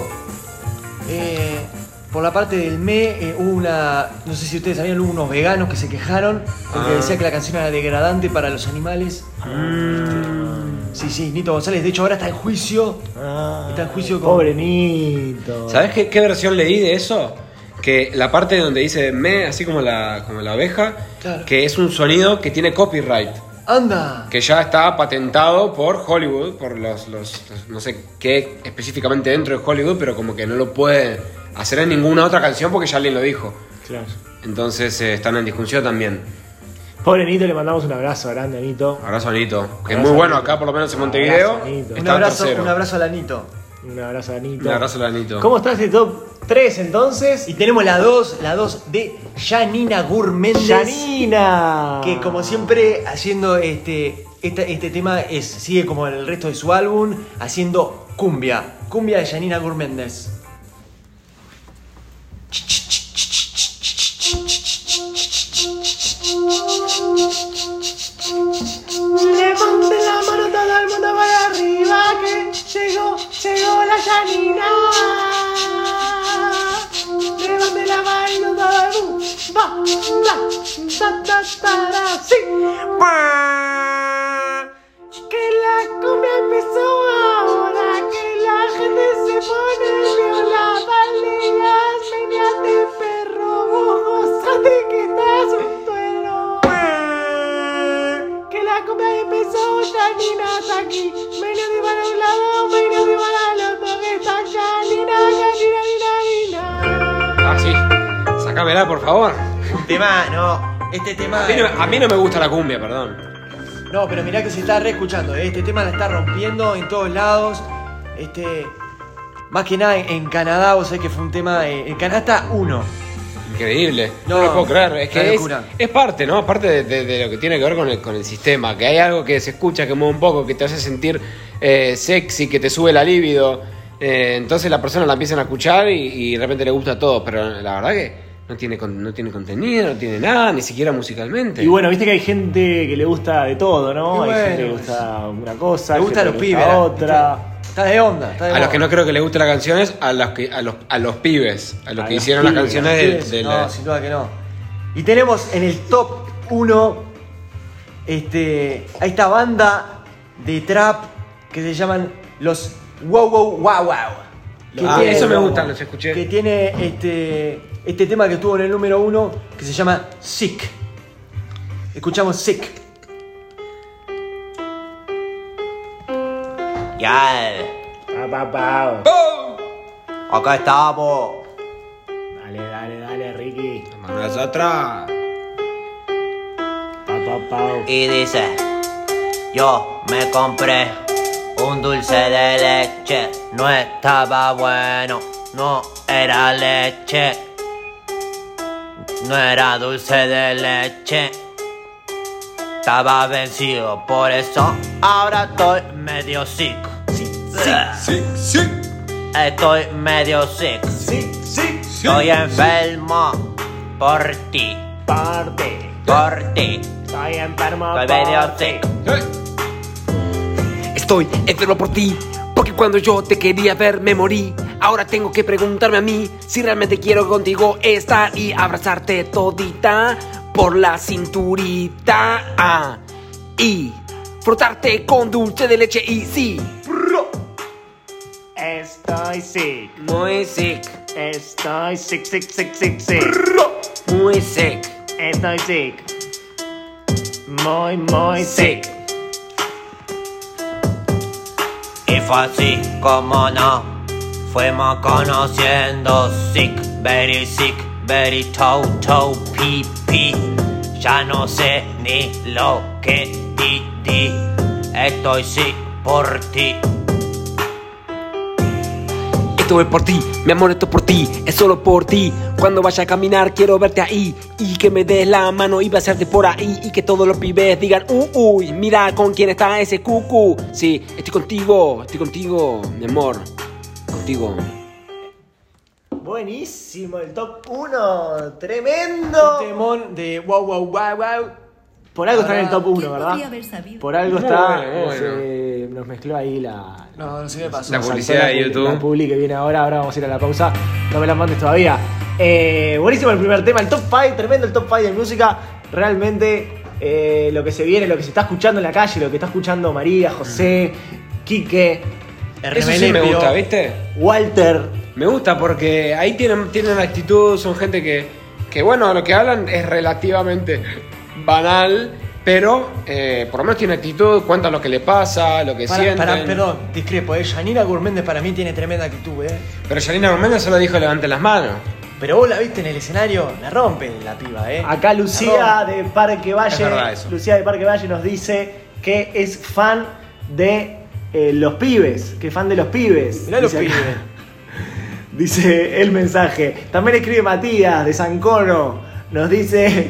Eh, por la parte del ME, eh, hubo una. No sé si ustedes sabían, hubo unos veganos que se quejaron porque Ah. decía que la canción era degradante para los animales. Sí, sí, Nito González. De hecho, ahora está en juicio. Ah, Está en juicio con- Pobre Nito. ¿Sabes qué, qué versión leí de eso? Que la parte donde dice me, así como la, como la oveja, Claro. que es un sonido que tiene copyright. ¡Anda! Que ya está patentado por Hollywood, por los, los- los- no sé qué específicamente dentro de Hollywood, pero como que no lo puede hacer en ninguna otra canción porque ya alguien lo dijo. Claro. Entonces eh, están en discusión también. Pobre Nito, le mandamos un abrazo grande a Nito. Abrazo a Nito, que es muy bueno acá, por lo menos en Montevideo. Abrazo a Nito. Un Está abrazo, tercero. un abrazo a la Nito. Un abrazo a Nito. Un abrazo a Nito. ¿Cómo está este top 3 entonces? Y tenemos la 2, la 2 de Janina Gurméndez. Janina. Que como siempre, haciendo este, este, este tema, es, sigue como en el resto de su álbum, haciendo cumbia. Cumbia de Janina Gurméndez. Levante la mano todo el mundo para arriba que llegó, llegó la Janina. Levante la mano todo el mundo. Va, da, da, da, sí. Que la cumbia empezó ahora, que la gente se pone viola, baleas, meneas de perro, vos La cumbia empezó, Janina está aquí. Menos de para un lado, menos de para el otro. Está Janina, Janina, Janina. Ah, sí. Sácamela, por favor. Tema, no. Este tema. A mí, no, a mí no me gusta la cumbia, perdón. No, pero mirá que se está re escuchando. ¿eh? Este tema la está rompiendo en todos lados. Este. Más que nada en, en Canadá, vos sabés que fue un tema. eh, en Canadá está uno. Increíble. No, No, lo puedo creer. Es que es, parte, ¿no? Parte de, de- de lo que tiene que ver con el, con el sistema. Que hay algo que se escucha, que mueve un poco, que te hace sentir eh, sexy, que te sube la libido. Eh, entonces la persona la empiezan a escuchar y, y de repente le gusta todo. Pero la verdad que no tiene, con- no tiene contenido, no tiene nada, ni siquiera musicalmente. Y bueno, viste que hay gente que le gusta de todo, ¿no? Hay gente que le gusta una cosa, le gusta gente los que le pibes, gusta la- otra. Está de onda, está de A moda. los que no creo que les guste la canción es a los, que, a los, a los pibes, a los A que los hicieron las canciones de, Pibes, de no, la- sin duda que no. Y tenemos en el top 1 este, a esta banda de trap que se llaman los Wow Wow Wow Wow. Que Ah, tiene- eso me gusta, los escuché. Que tiene este, este tema que estuvo en el número 1 que se llama Sick. Escuchamos Sick. Ya, Pa, pa, pa. acá estamos. Dale, dale, dale, Ricky. Manuel atrás. Pa, pa, pa. Y dice, yo me compré un dulce de leche, no estaba bueno, no era leche, no era dulce de leche, estaba vencido, por eso ahora estoy medio sick. Sí, sí. Estoy medio sick, Sí, sí. estoy enfermo por ti, Parte. por ti, Estoy enfermo. estoy medio por ti. sick. Estoy enfermo por ti, porque cuando yo te quería ver me morí. Ahora tengo que preguntarme a mí si realmente quiero contigo estar y abrazarte todita por la cinturita. Ah, y frotarte con dulce de leche y sí. Estoy sick. Muy sick, Estoy sick, sick, sick, sick, sick. muy sick, Estoy sick. Muy, muy sick. Y fue así como no fuimos conociendo sick, very sick, very toe toe pi pi. Ya no sé ni lo que di di. Estoy sick por ti. Esto es por ti, mi amor, esto es por ti, es solo por ti. Cuando vaya a caminar quiero verte ahí y que me des la mano y besarte por ahí y que todos los pibes digan, uh, uy, mira con quién está ese cucu. Sí, estoy contigo, estoy contigo, mi amor, contigo. Buenísimo, el top 1. Tremendo. Un temón de Wow Wow Wow Wow. Por algo está en el top 1, ¿Quién ¿verdad? Por algo está. bueno, nos mezcló ahí la. No, no sé qué pasó. La publicidad de YouTube. La publi que viene ahora, ahora vamos a ir a la pausa. No me la mandes todavía. Eh, buenísimo el primer tema, el top 5, tremendo el top 5 de música. Realmente eh, lo que se viene, lo que se está escuchando en la calle, lo que está escuchando María, José, Quique, Eso sí me gusta, ¿viste? Walter. Me gusta porque ahí tienen, tienen actitud, son gente que, que, bueno, lo que hablan es relativamente banal, pero eh, por lo menos tiene actitud, cuentan lo que le pasa, lo que Para, sienten. para, perdón, discrepo, eh. Yanina Gourméndez para mí tiene tremenda actitud, eh. Pero Janina Gómez solo dijo levanten las manos. Pero vos la viste en el escenario, la rompe la piba, eh. Acá Lucía de Parque Valle. Lucía de Parque Valle nos dice que es fan de eh, los pibes, que es fan de los pibes. Mirá los acá. pibes. Dice el mensaje. También escribe Matías de San Cono. Nos dice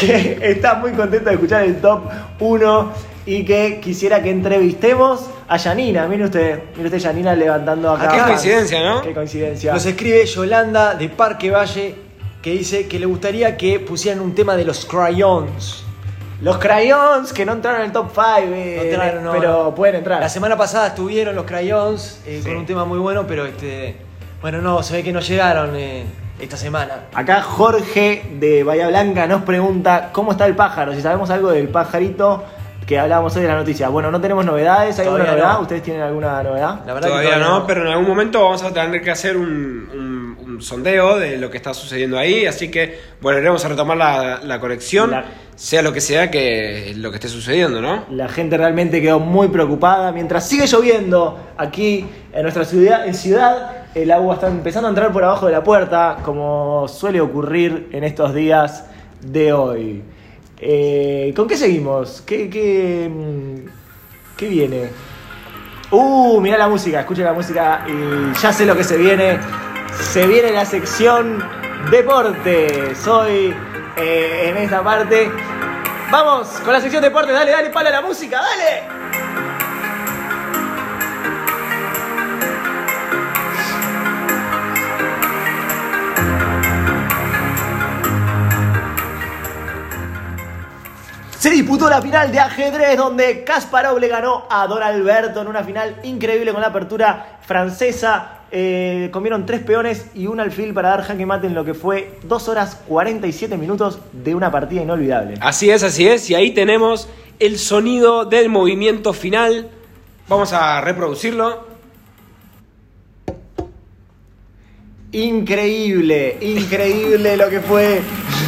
que está muy contento de escuchar el top 1 y que quisiera que entrevistemos a Yanina. Mire usted, mire usted Yanina levantando acá. Ah, qué coincidencia, ¿no? Qué coincidencia. Nos escribe Yolanda de Parque Valle que dice que le gustaría que pusieran un tema de los crayons. Los crayons que no entraron en el top 5, No entraron, no, pero no. pueden entrar. La semana pasada estuvieron los crayons eh, Sí. con un tema muy bueno, pero este. Bueno, no, se ve que no llegaron eh, esta semana. Acá Jorge de Bahía Blanca nos pregunta cómo está el pájaro, si sabemos algo del pajarito que hablábamos hoy de la noticia. Bueno, no tenemos novedades, ¿hay alguna novedad? no. ¿Ustedes tienen alguna novedad? La verdad Todavía que no, pero en algún momento vamos a tener que hacer un, un- un sondeo de lo que está sucediendo ahí, así que volveremos a retomar la, la conexión, La- sea lo que sea que lo que esté sucediendo, ¿no? La gente realmente quedó muy preocupada. Mientras sigue lloviendo aquí en nuestra ciudad, en ciudad, el agua está empezando a entrar por abajo de la puerta, como suele ocurrir en estos días de hoy. Eh, ¿Con qué seguimos? ¿Qué, qué, mm, qué viene? Uh, mirá la música, escucha la música y ya sé lo que se viene. Se viene la sección deporte. Soy eh, en esta parte. Vamos con la sección deporte. Dale, dale, pala la música, dale. Sí, disputó la final de ajedrez donde Kasparov le ganó a Don Alberto en una final increíble con la apertura francesa. Eh, comieron tres peones y un alfil para dar jaque mate en lo que fue 2 horas 47 minutos de una partida inolvidable. Así es, así es. Y ahí tenemos el sonido del movimiento final. Vamos a reproducirlo. Increíble, increíble lo que fue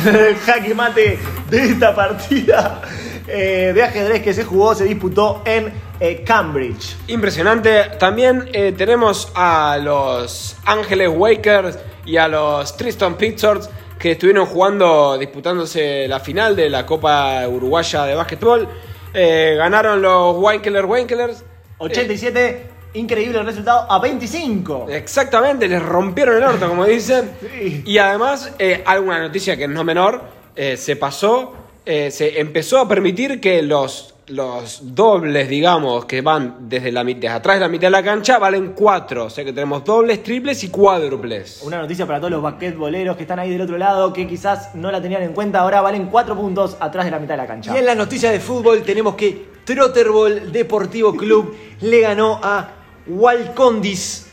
el jaque mate de esta partida eh, de ajedrez que se jugó, se disputó en eh, Cambridge. Impresionante. También eh, tenemos a los Ángeles Wakers y a los Tristan Pictures que estuvieron jugando, disputándose la final de la Copa Uruguaya de Básquetbol. Eh, ganaron los Wankeler Wankelers. 87, increíble el resultado, a 25. Exactamente, les rompieron el orto, como dicen. Sí. Y además, eh, alguna noticia que no menor, eh, se pasó, eh, se empezó a permitir que los, los dobles, digamos, que van desde, la, desde atrás de la mitad de la cancha, valen cuatro. O sea que tenemos dobles, triples y cuádruples. Una noticia para todos los basquetboleros que están ahí del otro lado, que quizás no la tenían en cuenta, ahora valen 4 puntos atrás de la mitad de la cancha. Y en las noticias de fútbol tenemos que Trotterball Deportivo Club le ganó a Walcondis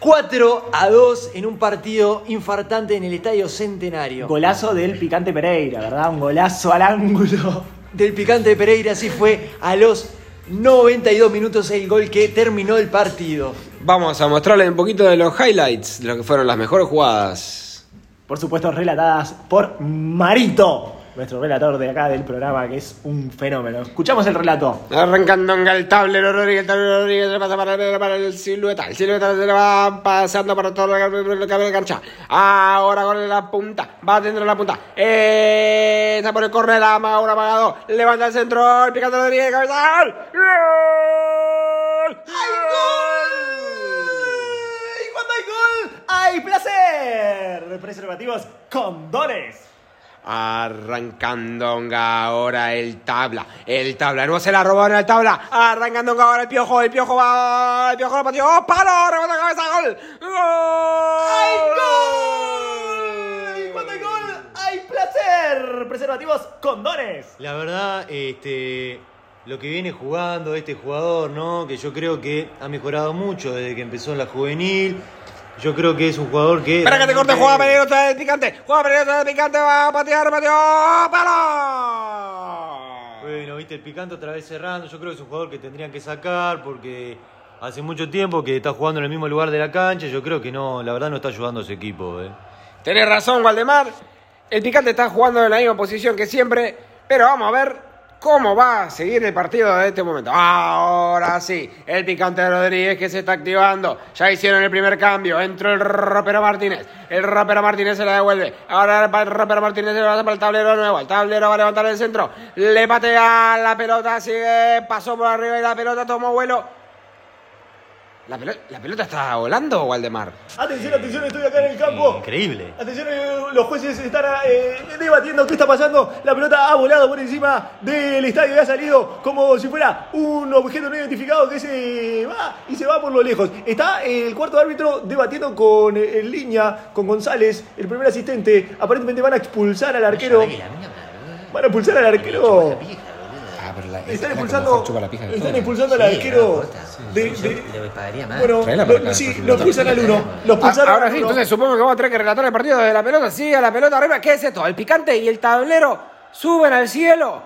4 a 2 en un partido infartante en el Estadio Centenario. Golazo del Picante Pereira, ¿verdad? Un golazo al ángulo. Del picante Pereira así fue a los 92 minutos el gol que terminó el partido. Vamos a mostrarles un poquito de los highlights, de lo que fueron las mejores jugadas. Por supuesto, relatadas por Marito, nuestro relator de acá del programa, que es un fenómeno. Escuchamos el relato. Arrancando en el tablero Rodríguez, el tablero Rodríguez se le pasa para, para el silueta. El silueta se le va pasando por todo el cambio de cancha. Ahora con la punta, va dentro de la punta. Eh, está por el córner, ama un apagado. Levanta el centro, el picante Rodríguez, cabeza. ¡Gol! ¡Gol! Y cuando hay gol, hay placer. Preservativos condones. Arrancando ahora el tabla. El tabla, no se la robó en el tabla. Arrancando ahora el piojo. El piojo va. El piojo lo pateó. ¡Oh, ¡Palo! ¡Rebota cabeza! ¡Gol! ¡Hay ¡Gol! gol! Y cuando hay gol, hay placer. Preservativos condones. La verdad, este, lo que viene jugando este jugador, ¿no? Que yo creo que ha mejorado mucho desde que empezó en la juvenil. Yo creo que es un jugador que. Espera que te corte, juega peligro otra vez picante. Juega peligro vez picante, va a patear, pateó. ¡Palo! Bueno, viste, el picante otra vez cerrando. Yo creo que es un jugador que tendrían que sacar porque hace mucho tiempo que está jugando en el mismo lugar de la cancha. Yo creo que no, la verdad no está ayudando a su equipo, ¿eh? Tenés razón, Waldemar. El picante está jugando en la misma posición que siempre. Pero vamos a ver cómo va a seguir el partido de este momento. Ahora sí, el picante Rodríguez que se está activando. Ya hicieron el primer cambio. Entró el rapero Martínez. El rapero Martínez se la devuelve. Ahora el rapero Martínez se la pasa para el tablero nuevo. El tablero va a levantar el centro. Le patea la pelota. Sigue. Pasó por arriba y la pelota tomó vuelo. ¿La, pelo- la pelota está volando, Waldemar? Atención, atención, estoy acá en el campo. Increíble. Atención, eh, los jueces están eh, debatiendo qué está pasando. La pelota ha volado por encima del estadio y ha salido como si fuera un objeto no identificado que se va y se va por lo lejos. Está el cuarto árbitro debatiendo con eh, en línea, con González, el primer asistente. Aparentemente van a expulsar al arquero. Van a expulsar al arquero. Pero la, Están expulsando, están expulsando al arquero. bueno, lo- sí, lo expulsan al uno. Lo expulsaron Ah, ahora sí, entonces supongo que vamos a tener que relatar el partido de la pelota. Sigue la pelota arriba. ¿Qué es esto? El picante y el tablero suben al cielo.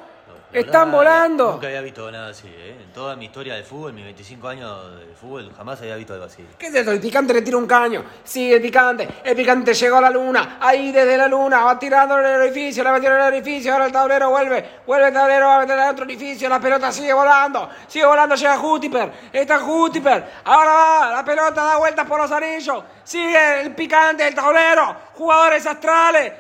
Están volando. Nunca había visto nada así, ¿eh? En toda mi historia de fútbol, mis 25 años de fútbol, jamás había visto algo así. ¿Qué es esto? El picante le tira un caño. Sigue el picante. El picante llegó a la luna. Ahí desde la luna. Va tirando en el orificio. Le metió en el orificio. Ahora el tablero vuelve. Vuelve el tablero. Va a meter en otro orificio. La pelota sigue volando. Sigue volando. Llega Júpiter. Está Júpiter. Ahora va. La pelota da vueltas por los anillos. Sigue el picante, el tablero. Jugadores astrales.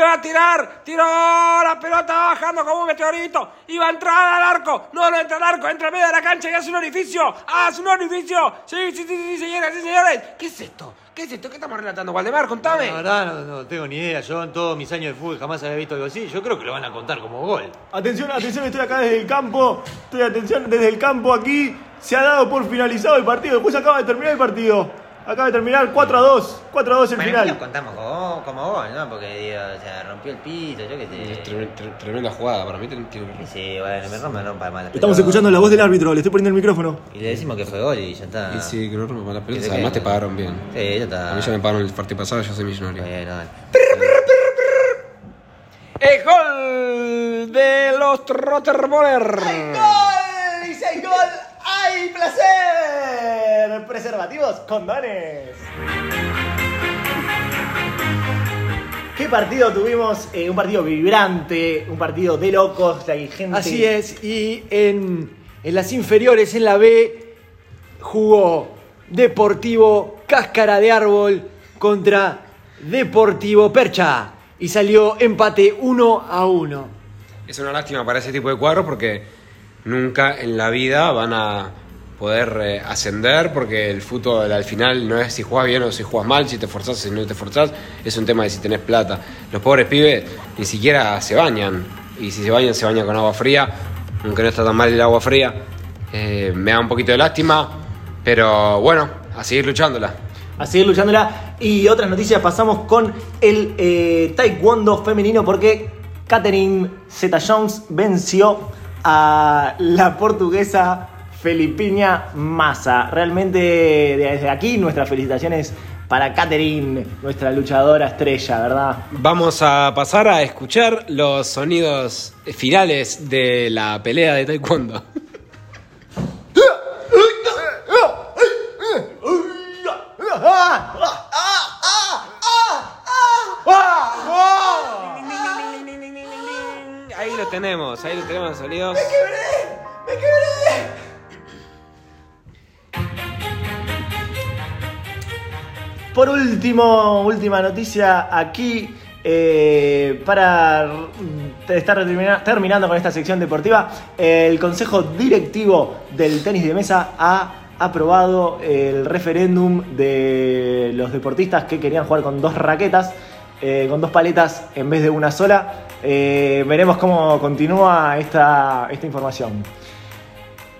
Va a tirar. Tiró la pelota bajando como un meteorito. Va a entrar al arco. No, no entra al arco. Entra en medio de la cancha y hace un orificio. Hace un orificio. Sí, sí, sí, sí, señoras, sí, señores. ¿Qué es esto? ¿Qué es esto? ¿Qué estamos relatando, Waldemar? Contame. La verdad, no, no tengo ni idea. Yo en todos mis años de fútbol jamás había visto algo así. Yo creo que lo van a contar como gol. Atención, atención, estoy acá desde el campo. Estoy atención desde el campo aquí. Se ha dado por finalizado el partido. Después acaba de terminar el partido. Acaba de terminar 4 a 2. 4 a 2 el Bueno, aquí lo final. contamos como, como gol, ¿no? Porque, digo, o sea, rompió el piso, yo qué sé. Tremenda, tremenda jugada, para mí tiene tiene- Sí, bueno, me rompe, me rompe mal. Estamos escuchando la voz del árbitro, le estoy poniendo el micrófono. Y le decimos que fue gol y ya está. Y sí, que no rompa las ¿Y pelotas. de Además qué? te pagaron bien. Sí, ya está. A mí ya me pagaron el partido pasado, yo soy millonario. Bueno, dale. ¡El gol de los Trotterboller! ¡Gol! ¡Dice hay gol! ¡Hay placer! Preservativos, condones. ¿Qué partido tuvimos? Eh, un partido vibrante, un partido de locos, hay gente. Así es, y en, en las inferiores, en la B, jugó Deportivo Cáscara de Árbol contra Deportivo Percha. Y salió empate 1 a 1. Es una lástima para ese tipo de cuadros porque nunca en la vida van a poder eh, ascender porque el fútbol al final no es si juegas bien o si juegas mal, si te forzás o si no te forzás, es un tema de si tenés plata. Los pobres pibes ni siquiera se bañan y si se bañan se bañan con agua fría, aunque no está tan mal el agua fría. Eh, me da un poquito de lástima, pero bueno, a seguir luchándola. a seguir luchándola. Y otras noticias, pasamos con el eh, taekwondo femenino porque Catherine Zeta-Jones venció a la portuguesa Felipiña Massa. Realmente desde aquí nuestras felicitaciones para Catherine, nuestra luchadora estrella, ¿verdad? Vamos a pasar a escuchar los sonidos finales de la pelea de taekwondo. Ahí lo tenemos, ahí lo tenemos los sonidos. Por último, última noticia aquí. eh, para estar termina- terminando con esta sección deportiva, el Consejo Directivo del Tenis de Mesa ha aprobado el referéndum de los deportistas que querían jugar con dos raquetas, eh, con dos paletas en vez de una sola. Eh, veremos cómo continúa esta, esta información.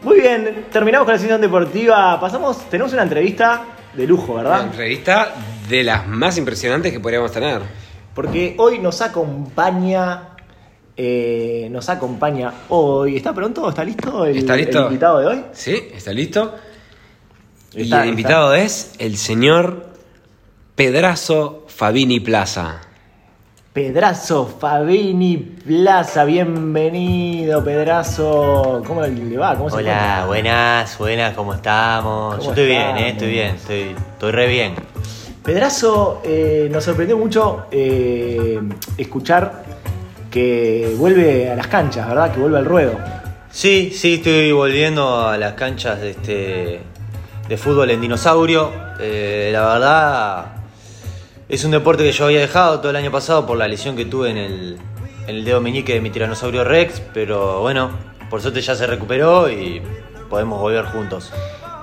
Muy bien, terminamos con la sección deportiva. Pasamos, tenemos una entrevista de lujo, Una ¿verdad? entrevista de las más impresionantes que podríamos tener. Porque hoy nos acompaña. eh, nos acompaña hoy. ¿Está pronto? ¿Está listo el, ¿Está listo? el invitado de hoy? ¿Sí? ¿Está listo? y el invitado es el señor Pedrazo Fabini Plaza. Pedrazo Fabini Plaza, bienvenido, Pedrazo. ¿Cómo le va? ¿Cómo se Hola, encuentra? buenas, buenas, ¿cómo estamos? ¿Cómo Yo estoy bien, eh, estoy bien, estoy, estoy re bien. Pedrazo, eh, nos sorprendió mucho eh, escuchar que vuelve a las canchas, ¿verdad? Que vuelve al ruedo. Sí, sí, estoy volviendo a las canchas de este de fútbol en dinosaurio. La verdad, es un deporte que yo había dejado todo el año pasado por la lesión que tuve en el, el dedo meñique de mi tiranosaurio Rex, pero bueno, por suerte ya se recuperó y podemos volver juntos.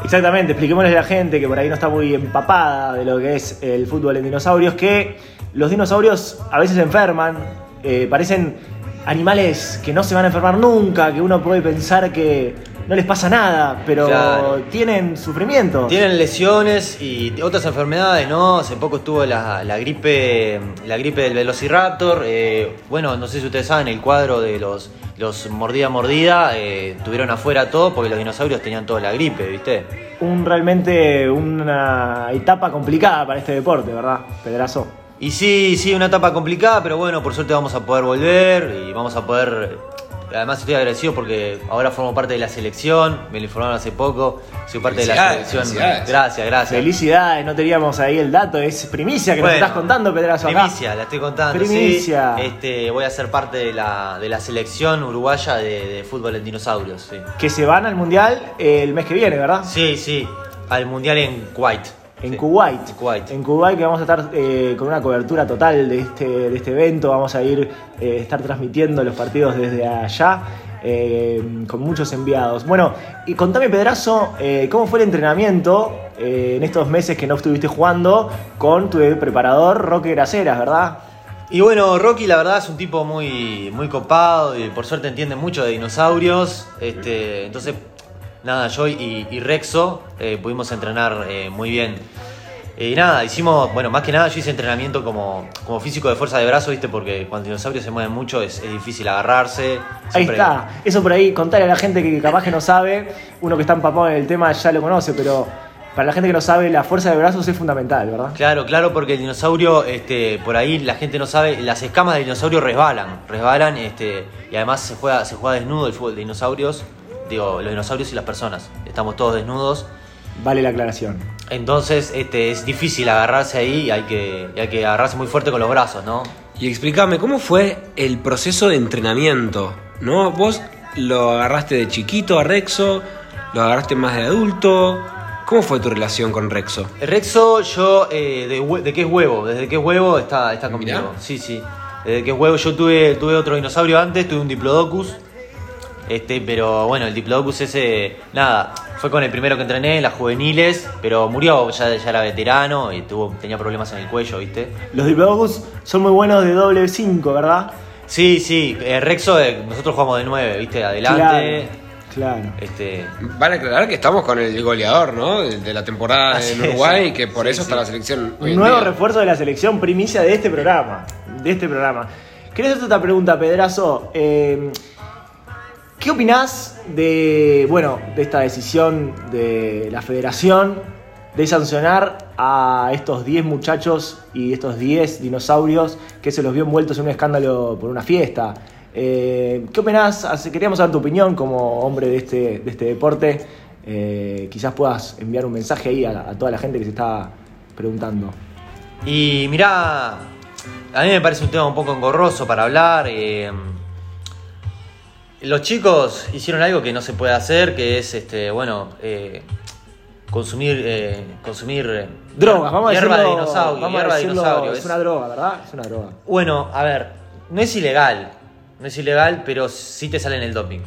Exactamente, expliquémosle a la gente que por ahí no está muy empapada de lo que es el fútbol en dinosaurios, que los dinosaurios a veces se enferman, eh, parecen animales que no se van a enfermar nunca, que uno puede pensar que no les pasa nada, pero Claro. tienen sufrimiento. Tienen lesiones y otras enfermedades, ¿no? Hace poco estuvo la, la gripe la gripe del Velociraptor. eh, bueno, no sé si ustedes saben, el cuadro de los, los mordida mordida eh, tuvieron afuera todo porque los dinosaurios tenían toda la gripe, ¿viste? Un, realmente una etapa complicada para este deporte, ¿verdad, Pedrazo? Y sí, sí, una etapa complicada, pero bueno, por suerte vamos a poder volver y vamos a poder... Además estoy agradecido porque ahora formo parte de la selección, me lo informaron hace poco, soy parte de la selección. Gracias, gracias. Felicidades, no teníamos ahí el dato, es primicia que Bueno, nos estás contando, Pedrazo. acá. Primicia, la estoy contando. Primicia. Sí. Este, voy a ser parte de la, de la selección uruguaya de, de fútbol en dinosaurios. Sí. Que se van al Mundial el mes que viene, ¿verdad? sí, sí, al mundial en Kuwait. En Sí. Kuwait. En Kuwait. En Kuwait que vamos a estar eh, con una cobertura total de este, de este evento. Vamos a ir eh, estar transmitiendo los partidos desde allá. eh, con muchos enviados. Bueno, y contame, Pedrazo, eh, ¿cómo fue el entrenamiento en estos meses que no estuviste jugando con tu preparador Roque Graceras, verdad? Y bueno, Rocky la verdad es un tipo muy, muy copado y por suerte entiende mucho de dinosaurios. Este, entonces, nada, yo y, y Rexo eh, pudimos entrenar eh, muy bien. Y nada, hicimos, bueno, más que nada yo hice entrenamiento como, como físico de fuerza de brazo, ¿viste? Porque cuando el dinosaurio se mueve mucho es, es difícil agarrarse. Ahí está. Eso por ahí, contarle a la gente que capaz que no sabe, uno que está empapado en el tema ya lo conoce, pero para la gente que no sabe, la fuerza de brazos es fundamental, ¿verdad? Claro, claro, porque el dinosaurio, este, por ahí la gente no sabe, las escamas del dinosaurio resbalan, resbalan, este, y además se juega, se juega desnudo el fútbol de dinosaurios, digo, los dinosaurios y las personas, estamos todos desnudos, Vale la aclaración. entonces este, es difícil agarrarse ahí y hay que, y hay que agarrarse muy fuerte con los brazos, ¿no? Y explícame, ¿cómo fue el proceso de entrenamiento? ¿No? ¿Vos lo agarraste de chiquito a Rexo? ¿Lo agarraste más de adulto? ¿Cómo fue tu relación con Rexo? El Rexo, yo, eh, de, de qué es huevo, desde que es huevo está, está conmigo. Mirá. Sí, sí. Desde que es huevo, yo tuve, tuve otro dinosaurio antes, tuve un Diplodocus. Este, pero bueno, el Diplodocus ese, nada, fue con el primero que entrené, en las juveniles, pero murió, ya, ya era veterano y tuvo, tenía problemas en el cuello, ¿viste? Los Diplodocus son muy buenos de doble 5, ¿verdad? Sí, sí, eh, Rexo, eh, nosotros jugamos de 9, ¿viste? Adelante. Claro. Este, Vale aclarar que estamos con el goleador, ¿no? De de la temporada Así en es, Uruguay, sí. que por Sí, eso sí. está la selección. Un nuevo día. refuerzo de la selección primicia de este programa. De este programa. Quería hacerte otra pregunta, Pedrazo. Eh, ¿Qué opinás de, bueno, de esta decisión de la federación de sancionar a estos 10 muchachos y estos 10 dinosaurios que se los vio envueltos en un escándalo por una fiesta? Eh, ¿Qué opinás? Queríamos saber tu opinión como hombre de este, de este deporte. Eh, quizás puedas enviar un mensaje ahí a, a toda la gente que se está preguntando. Y mirá, a mí me parece un tema un poco engorroso para hablar. eh, los chicos hicieron algo que no se puede hacer, que es, este, bueno, eh, consumir, eh, consumir eh, Drogas, vamos a hierba decirlo. de dinosaurio, vamos a hierba de decirlo, dinosaurio. Es es- una droga, ¿verdad? Es una droga. Bueno, a ver, no es ilegal, no es ilegal, pero sí te sale en el doping.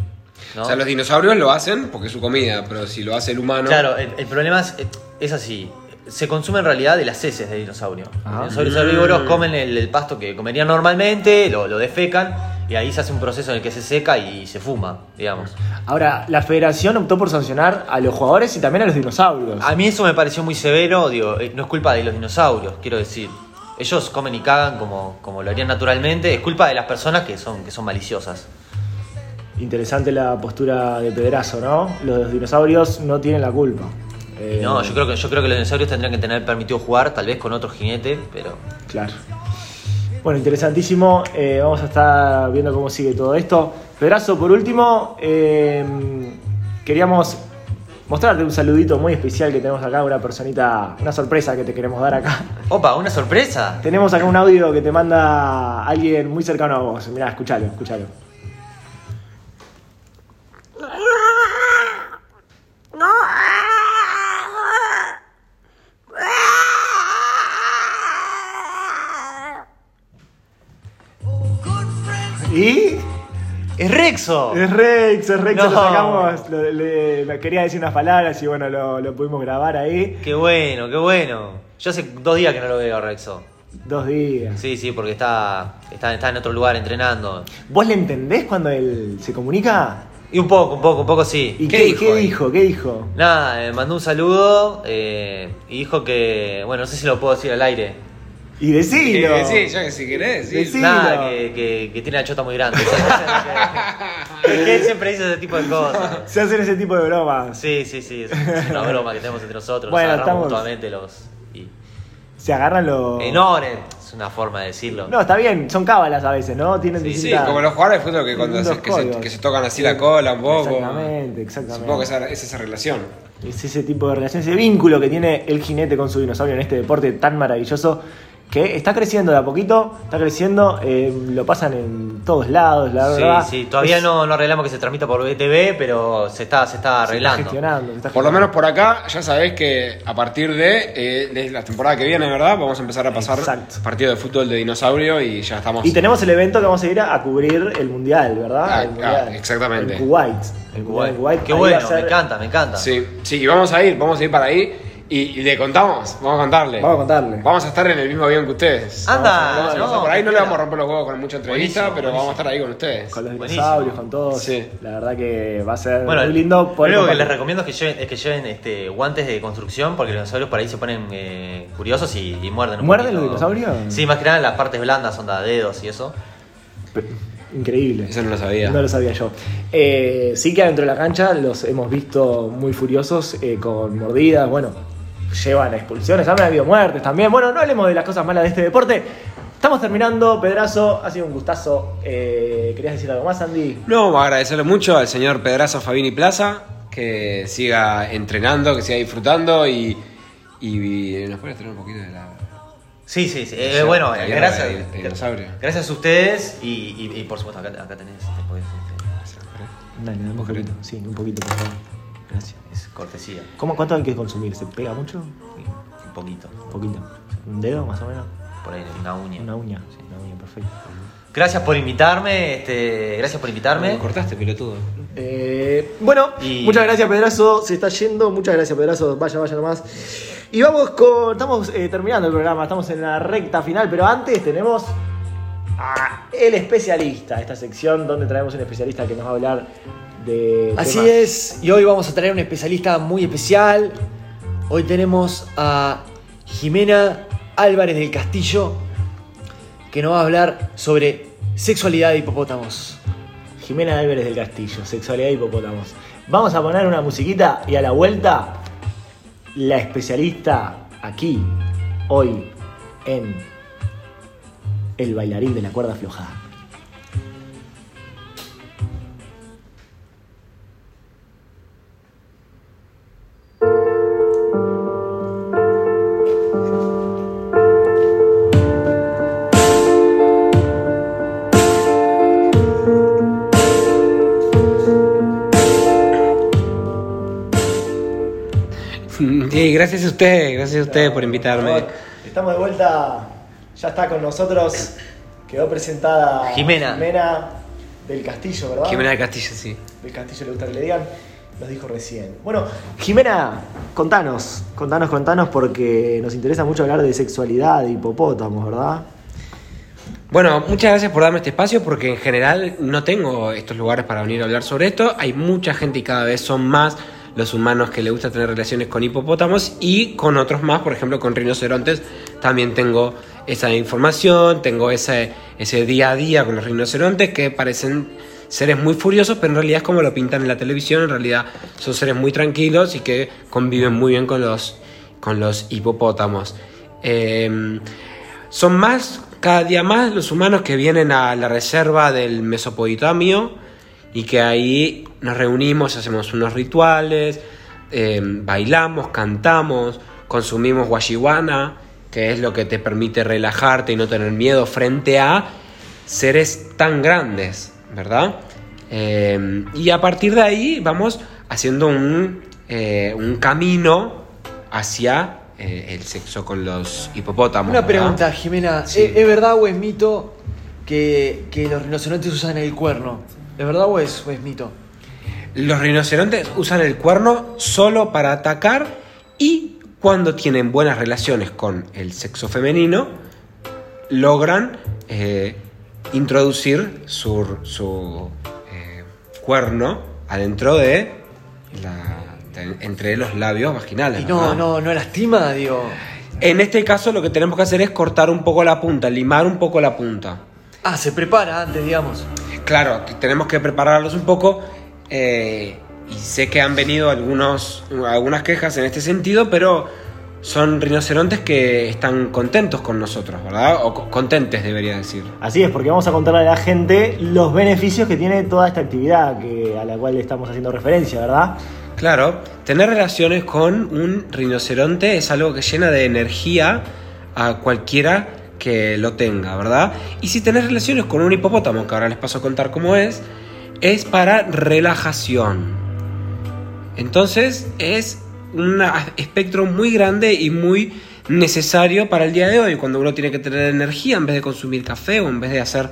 ¿no? O sea, los dinosaurios lo hacen porque es su comida, pero si lo hace el humano. Claro, el, el problema es, es así. Se consume en realidad de las heces de dinosaurio. Ah. Los dinosaurios herbívoros comen el, el pasto que comerían normalmente, lo, lo defecan y ahí se hace un proceso en el que se seca y se fuma, digamos. Ahora, la federación optó por sancionar a los jugadores y también a los dinosaurios. A mí eso me pareció muy severo, digo, eh, no es culpa de los dinosaurios, quiero decir. Ellos comen y cagan como, como lo harían naturalmente, es culpa de las personas que son, que son maliciosas. Interesante la postura de Pedrazo, ¿no? Los dinosaurios no tienen la culpa. Eh, No, yo creo que yo creo que los dinosaurios tendrían que tener permitido jugar, tal vez con otro jinete, pero Claro. Bueno, interesantísimo. Eh, vamos a estar viendo cómo sigue todo esto. Pedrazo, por último, eh, queríamos mostrarte un saludito muy especial que tenemos acá, una personita, una sorpresa que te queremos dar acá. Opa, una sorpresa. Tenemos acá un audio que te manda alguien muy cercano a vos. Mirá, escúchalo, escúchalo. Rexo! Es Rex, es Rex, No. lo sacamos. lo- le- quería decir unas palabras y bueno, lo, lo pudimos grabar ahí. Qué bueno, qué bueno. Yo hace dos días que no lo veo a Rexo. Dos días. Sí, sí, porque está, está, está en otro lugar entrenando. ¿Vos le entendés cuando él se comunica? Y un poco, un poco, un poco sí. ¿Y ¿Qué qué, dijo qué dijo? ¿Qué dijo? Nada, me mandó un saludo eh, y dijo que, bueno, no sé si lo puedo decir al aire. Y decilo. Sí, sí, ya que si querés, Nada, que, que, que tiene la chota muy grande. Es que él siempre dice ese tipo de cosas. Se hacen ese tipo de bromas. Sí, sí, sí, es, es una broma que tenemos entre nosotros. Bueno, nos agarramos estamos- mutuamente los. Y, Se agarran los. Eh, no, es una forma de decirlo. No, está bien, son cábalas a veces, ¿no? Tienen Sí, sí, como los jugadores de fútbol que cuando se, que, que se tocan así la cola un poco. Exactamente, exactamente. Supongo que esa, es esa relación. Es ese tipo de relación, ese vínculo que tiene el jinete con su dinosaurio en este deporte tan maravilloso que está creciendo de a poquito, está creciendo, eh, lo pasan en todos lados, la verdad. Sí, sí, todavía Es- no, no arreglamos que se transmita por BTV, pero se está, se está se está arreglando. gestionando. se está Por lo menos por acá ya sabés que a partir de, eh, de la temporada que viene, ¿verdad? Vamos a empezar a pasar Exacto. partido de fútbol de dinosaurio y ya estamos. Y tenemos el evento que vamos a ir a, a cubrir el mundial, ¿verdad? Ah, el mundial. ah, exactamente. En Kuwait. El en Qué Kuwait. Qué Ahí bueno, ser- me encanta, me encanta. Sí, sí, y vamos a ir, vamos a ir para ahí. Y, y le contamos, vamos a contarle. Vamos a contarle. Vamos a estar en el mismo avión que ustedes. Anda, no, o sea, por ahí no le vamos a romper los huevos con mucha entrevista, Buenísimo, pero buenísimo. vamos a estar ahí con ustedes. Con los dinosaurios, con todos. Sí. La verdad que va a ser Bueno, muy lindo Lo único que les recomiendo es que lleven, es que lleven este, guantes de construcción porque los dinosaurios por ahí se ponen eh, curiosos y, y muerden un ¿Muerden poquito. los dinosaurios? Sí, más que nada las partes blandas, onda dedos y eso. Increíble. Eso no lo sabía. No lo sabía yo. Eh, sí que adentro de la cancha los hemos visto muy furiosos, eh, con mordidas, bueno, llevan a expulsiones, han habido muertes también. Bueno, no hablemos de las cosas malas de este deporte. Estamos terminando, Pedrazo, ha sido un gustazo. Eh, ¿Querías decir algo más, Andy? No, agradecerle mucho al señor Pedrazo Fabini Plaza, que siga entrenando, que siga disfrutando y, y nos puede traer un poquito de la... Sí, sí, sí. Eh, bueno, eh, gracias, de- de dinosaurio. gracias a ustedes y, y- y por supuesto acá, acá tenés. después, este, Dale, dame un poquito. Sí, un poquito, por favor. Gracias. es cortesía. ¿Cómo, ¿Cuánto hay que consumir? ¿Se pega mucho? Un poquito. Un poquito. ¿Un dedo, más o menos? Por ahí, una uña. Una uña. Una uña, perfecto. Gracias por invitarme, este, gracias por invitarme. Me cortaste, pelotudo. Eh, bueno, Y- muchas gracias Pedrazo, se está yendo, muchas gracias Pedrazo, vaya, vaya nomás. Y vamos con, estamos eh, terminando el programa, estamos en la recta final, pero antes tenemos a el especialista, esta sección donde traemos un especialista que nos va a hablar de... Así temas- es, y hoy vamos a traer un especialista muy especial. Hoy tenemos a Jimena Álvarez del Castillo, que nos va a hablar sobre sexualidad de hipopótamos. Jimena Álvarez del Castillo, sexualidad y hipopótamos. Vamos a poner una musiquita y a la vuelta, la especialista aquí, hoy, en El bailarín de la cuerda floja. Sí, gracias a usted, gracias a usted por invitarme. Estamos de vuelta, ya está con nosotros, quedó presentada Jimena. Jimena del Castillo, ¿verdad? Jimena del Castillo, sí. Del Castillo le gusta que le digan, nos dijo recién. Bueno, Jimena, contanos, contanos, contanos, porque nos interesa mucho hablar de sexualidad, de hipopótamos, ¿verdad? Bueno, muchas gracias por darme este espacio porque en general no tengo estos lugares para venir a hablar sobre esto. Hay mucha gente y cada vez son más los humanos que le gusta tener relaciones con hipopótamos y con otros más, por ejemplo con rinocerontes. También tengo esa información, tengo ese, ese día a día con los rinocerontes que parecen seres muy furiosos, pero en realidad es como lo pintan en la televisión, en realidad son seres muy tranquilos y que conviven muy bien con los, con los hipopótamos. Em, son más, cada día más, los humanos que vienen a la reserva del Mesopotamio y que ahí nos reunimos, hacemos unos rituales, eh, bailamos, cantamos, consumimos washiwana, que es lo que te permite relajarte y no tener miedo frente a seres tan grandes, ¿verdad? Eh, y a partir de ahí vamos haciendo un, eh, un camino hacia eh, el sexo con los hipopótamos. Una ¿verdad? pregunta, Jimena. Sí. ¿Es, es verdad o es mito que, que los rinocerontes usan el cuerno? ¿Es verdad o es, o es mito? Los rinocerontes usan el cuerno solo para atacar y cuando tienen buenas relaciones con el sexo femenino, logran eh, introducir su, su, eh, cuerno adentro de, la, entre los labios vaginales. Y no, ¿verdad? no, no lastima, digo. En este caso lo que tenemos que hacer es cortar un poco la punta, limar un poco la punta. Ah, se prepara antes, digamos. Claro, tenemos que prepararlos un poco. eh, y sé que han venido algunos, algunas quejas en este sentido, pero son rinocerontes que están contentos con nosotros, ¿verdad? O co- contentes, debería decir. Así es, porque vamos a contarle a la gente los beneficios que tiene toda esta actividad que, a la cual estamos haciendo referencia, ¿verdad? Claro, tener relaciones con un rinoceronte es algo que llena de energía a cualquiera que lo tenga, ¿verdad? Y si tenés relaciones con un hipopótamo, que ahora les paso a contar cómo es, es para relajación. Entonces es un espectro muy grande y muy necesario para el día de hoy, cuando uno tiene que tener energía en vez de consumir café o en vez de hacer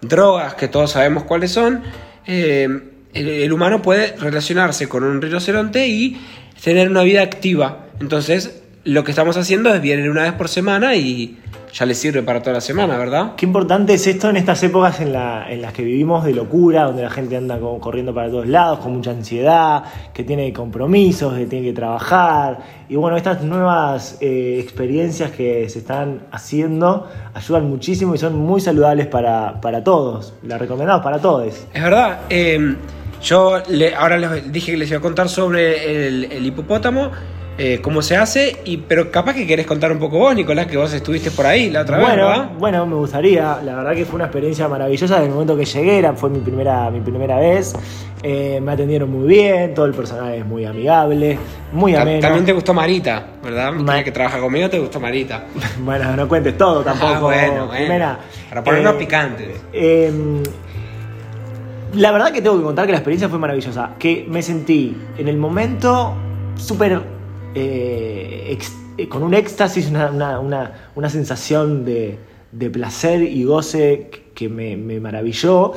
drogas que todos sabemos cuáles son. eh, el, el humano puede relacionarse con un rinoceronte y tener una vida activa. Entonces, lo que estamos haciendo es vienen una vez por semana y ya les sirve para toda la semana, ¿verdad? Qué importante es esto en estas épocas en, la- en las que vivimos de locura, donde la gente anda corriendo para todos lados, con mucha ansiedad, que tiene compromisos, que tiene que trabajar. Y bueno, estas nuevas eh, experiencias que se están haciendo ayudan muchísimo y son muy saludables para, para todos. Las recomendamos para todos. Es verdad. eh, yo le- ahora les dije que les iba a contar sobre el, el hipopótamo, eh, cómo se hace, y, pero capaz que querés contar un poco vos, Nicolás, que vos estuviste por ahí la otra vez, Bueno, ¿verdad? bueno, me gustaría. La verdad que fue una experiencia maravillosa desde el momento que llegué. era- Fue mi primera, mi primera vez. Eh, me atendieron muy bien. Todo el personal es muy amigable, muy ameno. También te gustó Marita, ¿verdad? Ma- que trabaja conmigo, te gustó Marita. Bueno, no cuentes todo tampoco, Ah, bueno, bueno. Para ponernos Eh, picantes. eh, la verdad que tengo que contar que la experiencia fue maravillosa. Que me sentí en el momento súper. Eh, ex- eh, con un éxtasis, una, una- una- una sensación de, de placer y goce que me, me maravilló.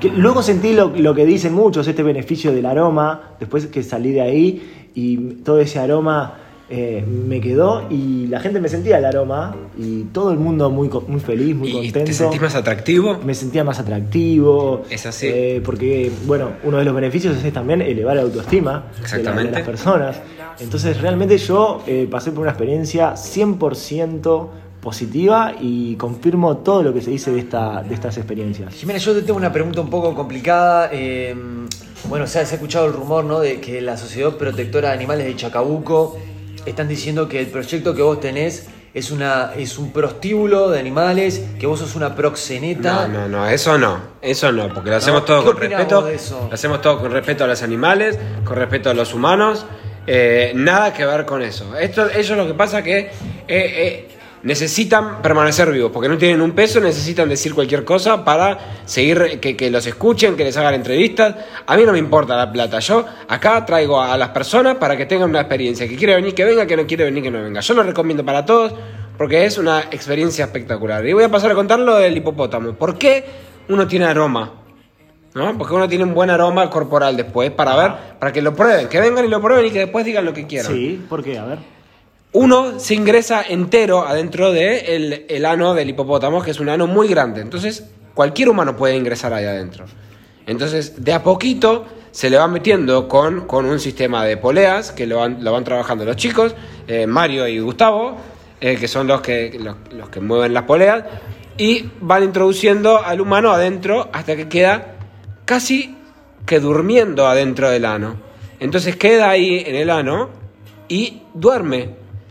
Que luego sentí lo, lo que dicen muchos, este beneficio del aroma, después que salí de ahí y todo ese aroma eh, me quedó y la gente me sentía el aroma y todo el mundo muy, muy feliz, muy ¿Y contento. te sentís más atractivo? Me sentía más atractivo. Es así. eh, porque, bueno, uno de los beneficios es también elevar la autoestima de la- de, las personas. Entonces, realmente yo eh, pasé por una experiencia 100% positiva y confirmo todo lo que se dice de, esta, de estas experiencias. Jimena, yo te tengo una pregunta un poco complicada. eh, bueno, se ha, se ha escuchado el rumor, ¿no? De que la Sociedad Protectora de Animales de Chacabuco están diciendo que el proyecto que vos tenés es, una, es un prostíbulo de animales, que vos sos una proxeneta. No, no, no, eso no, eso no, porque lo hacemos No, todo ¿qué con respeto. vos de eso? Lo hacemos todo con respeto a los animales, con respeto a los humanos. Eh, nada que ver con eso. Esto, ellos lo que pasa que eh, eh, necesitan permanecer vivos, porque no tienen un peso, necesitan decir cualquier cosa para seguir, que, los escuchen, que les hagan entrevistas. A mí no me importa la plata, yo acá traigo a las personas para que tengan una experiencia. Que quiere venir, que venga, que no quiere venir, que no venga. Yo lo recomiendo para todos porque es una experiencia espectacular. Y voy a pasar a contar lo del hipopótamo. ¿Por qué uno tiene aroma? ¿No? Porque uno tiene un buen aroma corporal después para ver, para que lo prueben, que vengan y lo prueben y que después digan lo que quieran. Sí, ¿por qué? A ver. Uno se ingresa entero adentro del el, el ano del hipopótamo, que es un ano muy grande. Entonces, cualquier humano puede ingresar ahí adentro. Entonces, de a poquito se le va metiendo con, con un sistema de poleas que lo van, lo van trabajando los chicos, eh, Mario y Gustavo, eh, que son los que, los, los que mueven las poleas, y van introduciendo al humano adentro hasta que queda casi que durmiendo adentro del ano. Entonces queda ahí en el ano y duerme.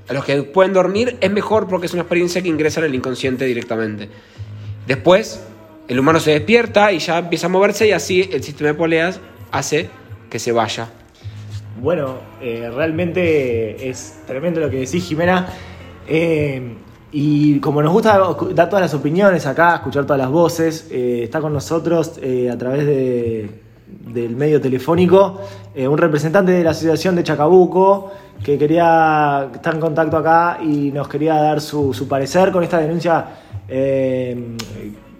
A los que pueden dormir es mejor porque es una experiencia que ingresa en el inconsciente directamente. Después, el humano se despierta y ya empieza a moverse y así el sistema de poleas hace que se vaya. Bueno, eh, realmente es tremendo lo que decís, Jimena. Eh, y como nos gusta dar todas las opiniones acá, escuchar todas las voces, eh, está con nosotros eh, a través de- del medio telefónico eh, un representante de la Asociación de Chacabuco que quería estar en contacto acá y nos quería dar su, su parecer con esta denuncia, eh,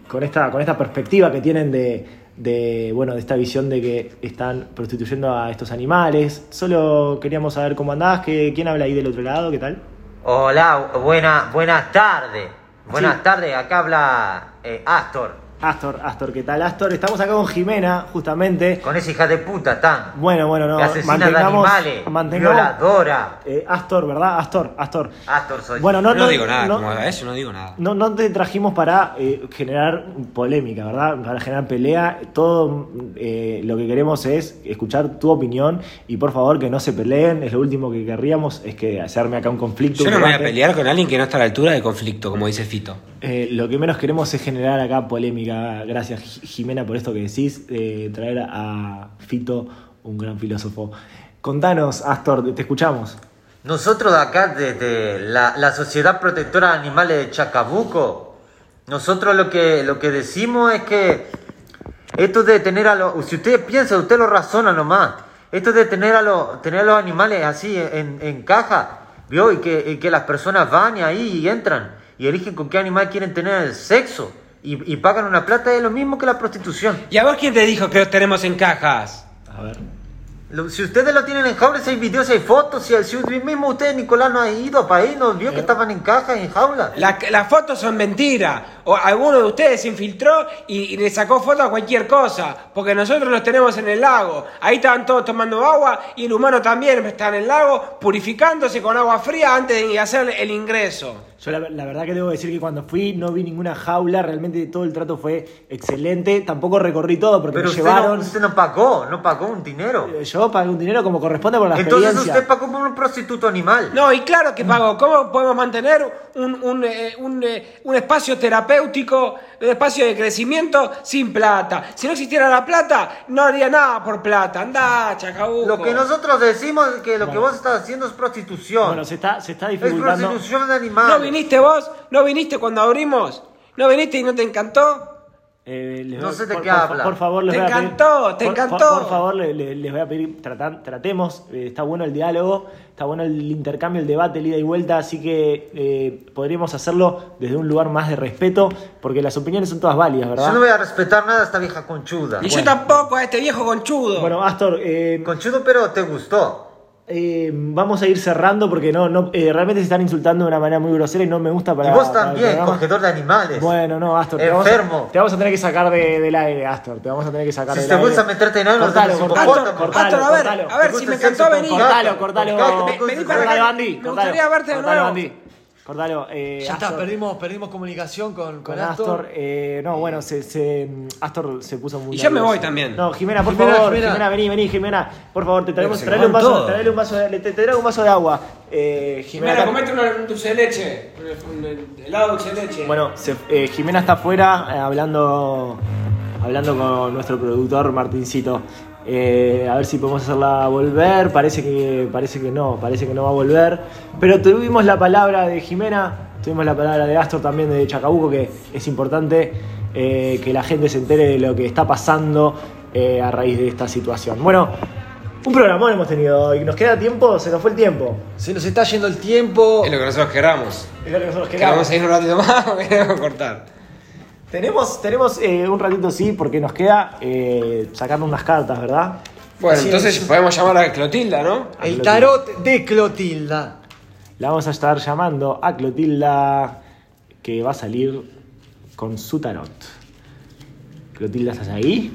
con, esta, con esta perspectiva que tienen de, de, bueno, de esta visión de que están prostituyendo a estos animales. Solo queríamos saber cómo andás, que, quién habla ahí del otro lado, ¿qué tal? Hola, buena, buenas tardes. Buenas Sí. tardes, acá habla eh, Astor. Astor, Astor, ¿qué tal Astor? Estamos acá con Jimena, justamente. Con esa hija de puta están. Bueno, bueno, no, que asesina de mantengamos, animales. mantengamos Violadora. eh, Astor, ¿verdad? Astor, Astor. Astor soy. Bueno, no, No, no, digo nada, no- como a eso no digo nada. No, no te trajimos para eh, generar polémica, ¿verdad? Para generar pelea. Todo eh, lo que queremos es escuchar tu opinión y por favor que no se peleen. Es lo último que querríamos, es que arme acá un conflicto. Yo no me voy a pelear con alguien que no está a la altura del conflicto, como dice Fito. Eh, lo que menos queremos es generar acá polémica. Gracias, Ji- Jimena, por esto que decís, traer a Fito, un gran filósofo. Contanos, Astor, te escuchamos. Nosotros de acá, desde la, Sociedad Protectora de Animales de Chacabuco, nosotros lo que, lo que decimos es que esto de tener a los... Si ustedes piensan, usted lo razona nomás. Esto de tener a los, tener a los animales así en, caja, ¿vio? Y que, y que las personas van y ahí y entran y eligen con qué animal quieren tener el sexo y, y pagan una plata es lo mismo que la prostitución. ¿Y a vos quién te dijo que los tenemos en cajas? A ver. Lo- si ustedes lo tienen en jaula, si hay videos, hay fotos, si, si mismo usted, Nicolás, no ha ido para ahí, no vio que estaban en caja, en jaula. La- Las fotos son mentiras. O alguno de ustedes se infiltró y, y le sacó fotos a cualquier cosa. Porque nosotros los tenemos en el lago. Ahí estaban todos tomando agua y el humano también está en el lago purificándose con agua fría antes de hacer el ingreso. Yo la, la verdad que debo decir que cuando fui no vi ninguna jaula, realmente todo el trato fue excelente. Tampoco recorrí todo porque Pero me usted llevaron. no, usted no pagó, no pagó un dinero. Yo pagué un dinero como corresponde por la Entonces experiencia. usted pagó por un prostituto animal. No, y claro que pago. ¿Cómo podemos mantener un, un, eh, un, eh, un espacio terapéutico, un espacio de crecimiento sin plata? Si no existiera la plata, no haría nada por plata. Andá, chacabuco. Lo que nosotros decimos es que lo que vos estás haciendo es prostitución. Bueno, se está, se está es dificultando. prostitución de animales. ¿No viniste vos? ¿No viniste cuando abrimos? ¿No viniste y no te encantó? Eh, les No voy- sé de por, qué por- habla. Por favor, les Te voy a pedir- encantó, te por- por- encantó. Por, favor, le- le- les voy a pedir, tratan- tratemos, eh, está bueno el diálogo, está bueno el intercambio, el debate, el ida y vuelta, así que eh, podríamos hacerlo desde un lugar más de respeto, porque las opiniones son todas válidas, ¿verdad? Yo no voy a respetar nada a esta vieja conchuda. Y yo tampoco a este viejo conchudo. Bueno, Astor, eh, Conchudo, pero te gustó. Eh, vamos a ir cerrando porque no, no eh, realmente se están insultando de una manera muy grosera y no me gusta para y vos también, cogedor de animales. Bueno, no, Astor, te vamos, a, Enfermo. te vamos a tener que sacar de- del aire, Astor, te vamos a tener que sacar Si del te aire. vuelves a meterte en algo, cortalo, cortalo, hipopótamo. cortalo, Astor, a ver, cortalo. a ver, Te si me gusta encantó venir. Cortalo, cortalo. Cortalo, Andy. Me cortalo. gustaría verte de Cortalo, nuevo. Andy. Cortalo. Eh, Ya está, Astor, perdimos, perdimos comunicación con, con, Con Astor. Astor. eh, no, bueno, se, se- Astor se puso muy Y yo me voy también. No, Jimena, por Jimena, favor. Jimena. Jimena. vení, vení, Jimena. Por favor, te traemos, traele un vaso, traele un vaso de, te, te traigo un vaso de agua. Eh, Jimena, comete un dulce de leche. Un, helado dulce de leche. Bueno, se- eh, Jimena está afuera eh, hablando, hablando con nuestro productor Martincito. Eh, a ver si podemos hacerla volver. Parece que, parece que no, parece que no va a volver. Pero tuvimos la palabra de Jimena, tuvimos la palabra de Astor también de Chacabuco, que es importante eh, que la gente se entere de lo que está pasando eh, a raíz de esta situación. Bueno, un programón hemos tenido hoy. ¿Nos queda tiempo? Se nos fue el tiempo. Se nos está yendo el tiempo. Es lo que nosotros queramos. Es lo que nosotros ¿Queremos queramos. seguir un ratito más o queremos cortar? Tenemos, tenemos eh, un ratito, sí, porque nos queda eh, sacarnos unas cartas, ¿verdad? Bueno, Así entonces es. podemos llamar a Clotilda, ¿no? El tarot de Clotilda. La vamos a estar llamando a Clotilda, que va a salir con su tarot. Clotilda, ¿estás ahí?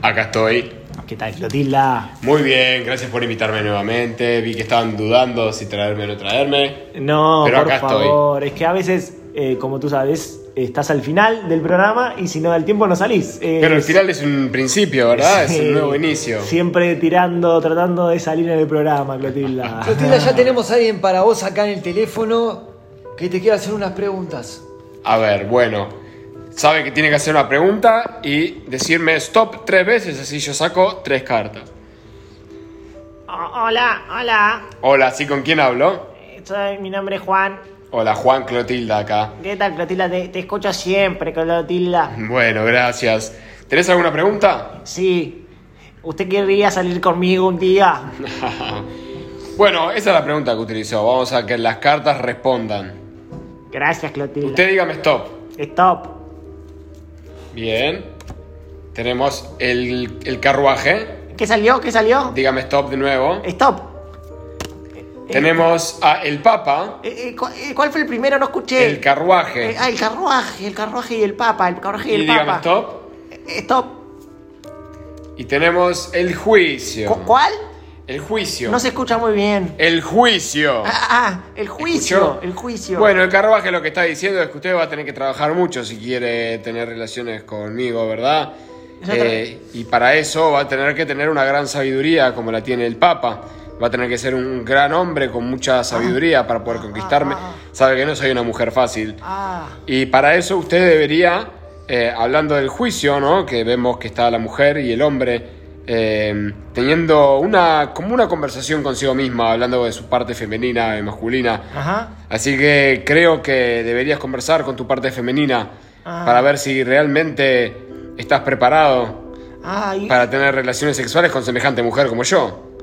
Acá estoy. ¿Qué tal, Clotilda? Muy bien, gracias por invitarme nuevamente. Vi que estaban dudando si traerme o no traerme. No, Pero por acá estoy. favor. Es que a veces, eh, como tú sabes, estás al final del programa y si no da el tiempo no salís. Eh, Pero el final es un principio, ¿verdad? sí, Es un nuevo inicio. Siempre tirando, tratando de salir en el programa, Clotilda. Clotilda, ya tenemos a alguien para vos acá en el teléfono que te quiere hacer unas preguntas. A ver, bueno. Sabe que tiene que hacer una pregunta y decirme stop tres veces, así yo saco tres cartas. Oh, hola, hola. Hola, ¿sí con quién hablo? Soy, mi nombre es Juan. Hola, Juan Clotilda acá. ¿Qué tal, Clotilda? Te, te escucho siempre, Clotilda. Bueno, gracias. ¿Tenés alguna pregunta? Sí. ¿Usted querría salir conmigo un día? bueno, esa es la pregunta que utilizó. Vamos a que las cartas respondan. Gracias, Clotilda. Usted dígame stop. Stop. Bien. Tenemos el, el carruaje. ¿Qué salió? ¿Qué salió? Dígame stop de nuevo. Stop. Tenemos a el Papa, Eh, eh, eh, ¿Cuál fue el primero? No escuché. el carruaje. Ah, el carruaje, el carruaje y el papa, el carruaje y Y el dígame papa. stop. Eh, Stop. Y tenemos el juicio. ¿Cu- ¿Cuál? El juicio. No se escucha muy bien. El juicio. Ah, ah, el juicio, ¿Escuchó? el juicio. Bueno, el carruaje lo que está diciendo es que usted va a tener que trabajar mucho si quiere tener relaciones conmigo, ¿verdad? Eh, y para eso va a tener que tener una gran sabiduría como la tiene el Papa. Va a tener que ser un gran hombre con mucha sabiduría para poder conquistarme. Sabe que no soy una mujer fácil. Ah, Y para eso usted debería, eh, hablando del juicio, ¿no? Que vemos que está la mujer y el hombre eh, teniendo una, como una conversación consigo misma, hablando de su parte femenina y masculina. ajá. Así que creo que deberías conversar con tu parte femenina Ah. para ver si realmente estás preparado Ah, para tener relaciones sexuales con semejante mujer como yo.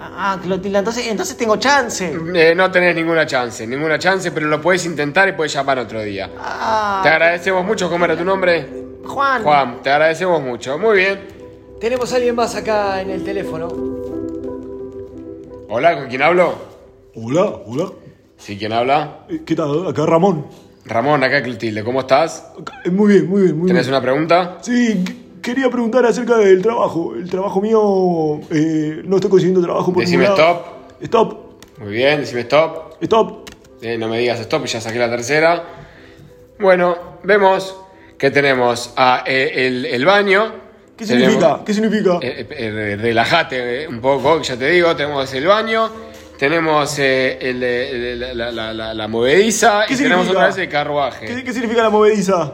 Ah, Clotilda, entonces, entonces tengo chance. Eh, no tenés ninguna chance, ninguna chance, pero lo puedes intentar y puedes llamar otro día. Ah, Te agradecemos mucho, ¿cómo era tu nombre? Juan. Juan, te agradecemos mucho. Muy bien. Tenemos a alguien más acá en el teléfono. Hola, ¿con quién hablo? Hola, hola. Sí, ¿quién habla? Eh, ¿Qué tal? Acá Ramón. Ramón, acá Clotilde, ¿cómo estás? Eh, Muy bien, muy bien, muy ¿Tenés bien. una pregunta? Sí, quería preguntar acerca del trabajo. El trabajo mío, eh, no estoy consiguiendo trabajo por Decime ningún lado. stop. Stop, Muy bien, decime stop. stop. Eh, no me digas stop, ya saqué la tercera. Bueno, vemos que tenemos a, eh, el, el baño. ¿Qué Tenemos- significa? ¿Qué significa? Relájate eh, un poco, ya te digo, tenemos el baño, tenemos eh, el, la, la- la- la- la movediza y ¿Qué tenemos otra vez el carruaje. ¿Qué, qué significa la movediza?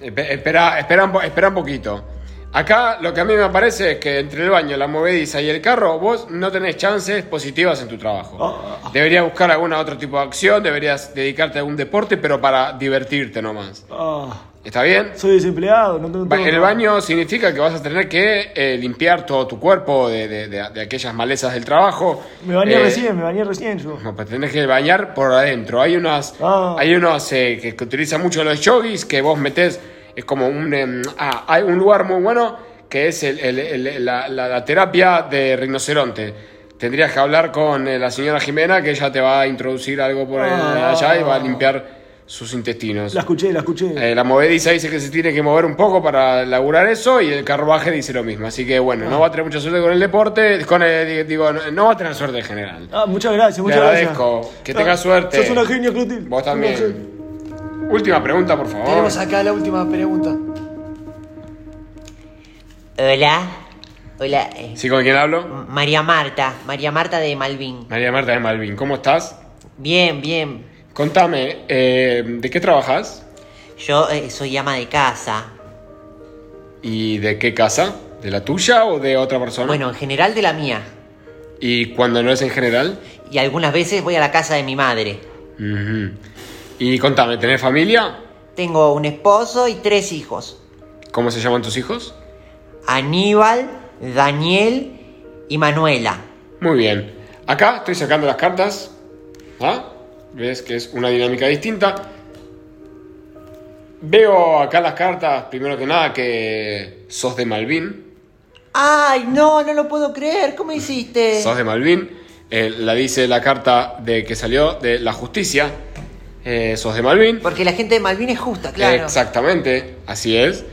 Espe- Espera, espera, un po- espera un poquito. Acá lo que a mí me parece es que entre el baño, la movediza y el carro, vos no tenés chances positivas en tu trabajo. Ah. Deberías buscar algún otro tipo de acción, deberías dedicarte a algún deporte, pero para divertirte nomás. Ah, ¿Está bien? soy desempleado, no tengo Ba- El baño significa que vas a tener que eh, limpiar todo tu cuerpo de, de- de- de aquellas malezas del trabajo. Me bañé Eh, recién, me bañé recién yo. no, pues tenés que bañar por adentro. Hay unas, Ah. hay unos eh, que, que utilizan mucho los yogis que vos metés, es como un, em, ah, hay un lugar muy bueno que es el- el- el- la, la- la terapia de rinoceronte. Tendrías que hablar con eh, la señora Jimena que ella te va a introducir algo por Ah. allá y va a limpiar sus intestinos. La escuché, la escuché. Eh, la movediza dice que se tiene que mover un poco para laburar eso y el carruaje dice lo mismo. Así que bueno, no va a tener mucha suerte con el deporte, con el- digo, no, va a tener suerte en general. Ah, muchas gracias, Te muchas agradezco. gracias. Que tengas Ah, suerte. Sos una genia, Clotilde. Vos también. Última pregunta, por favor. Tenemos acá la última pregunta. Hola. Hola. eh, ¿Sí con quién hablo? María Marta. María Marta de Malvin. María Marta de Malvin. ¿Cómo estás? Bien, bien. Contame, eh, ¿de qué trabajas? Yo eh, soy ama de casa. ¿Y de qué casa? ¿De la tuya o de otra persona? Bueno, en general de la mía. ¿Y cuando no es en general? Y algunas veces voy a la casa de mi madre. Ujú. Y contame, ¿tenés familia? Tengo un esposo y tres hijos. ¿Cómo se llaman tus hijos? Aníbal, Daniel y Manuela. Muy bien. Acá estoy sacando las cartas. ¿Ah? ¿Ves que es una dinámica distinta? Veo acá las cartas, primero que nada, que sos de Malvin. Ay, no, no lo puedo creer. ¿Cómo hiciste? Sos de Malvin. Eh, la dice la carta de que salió de la justicia. Eh, sos de Malvin. Porque la gente de Malvin es justa, claro. Exactamente, así es.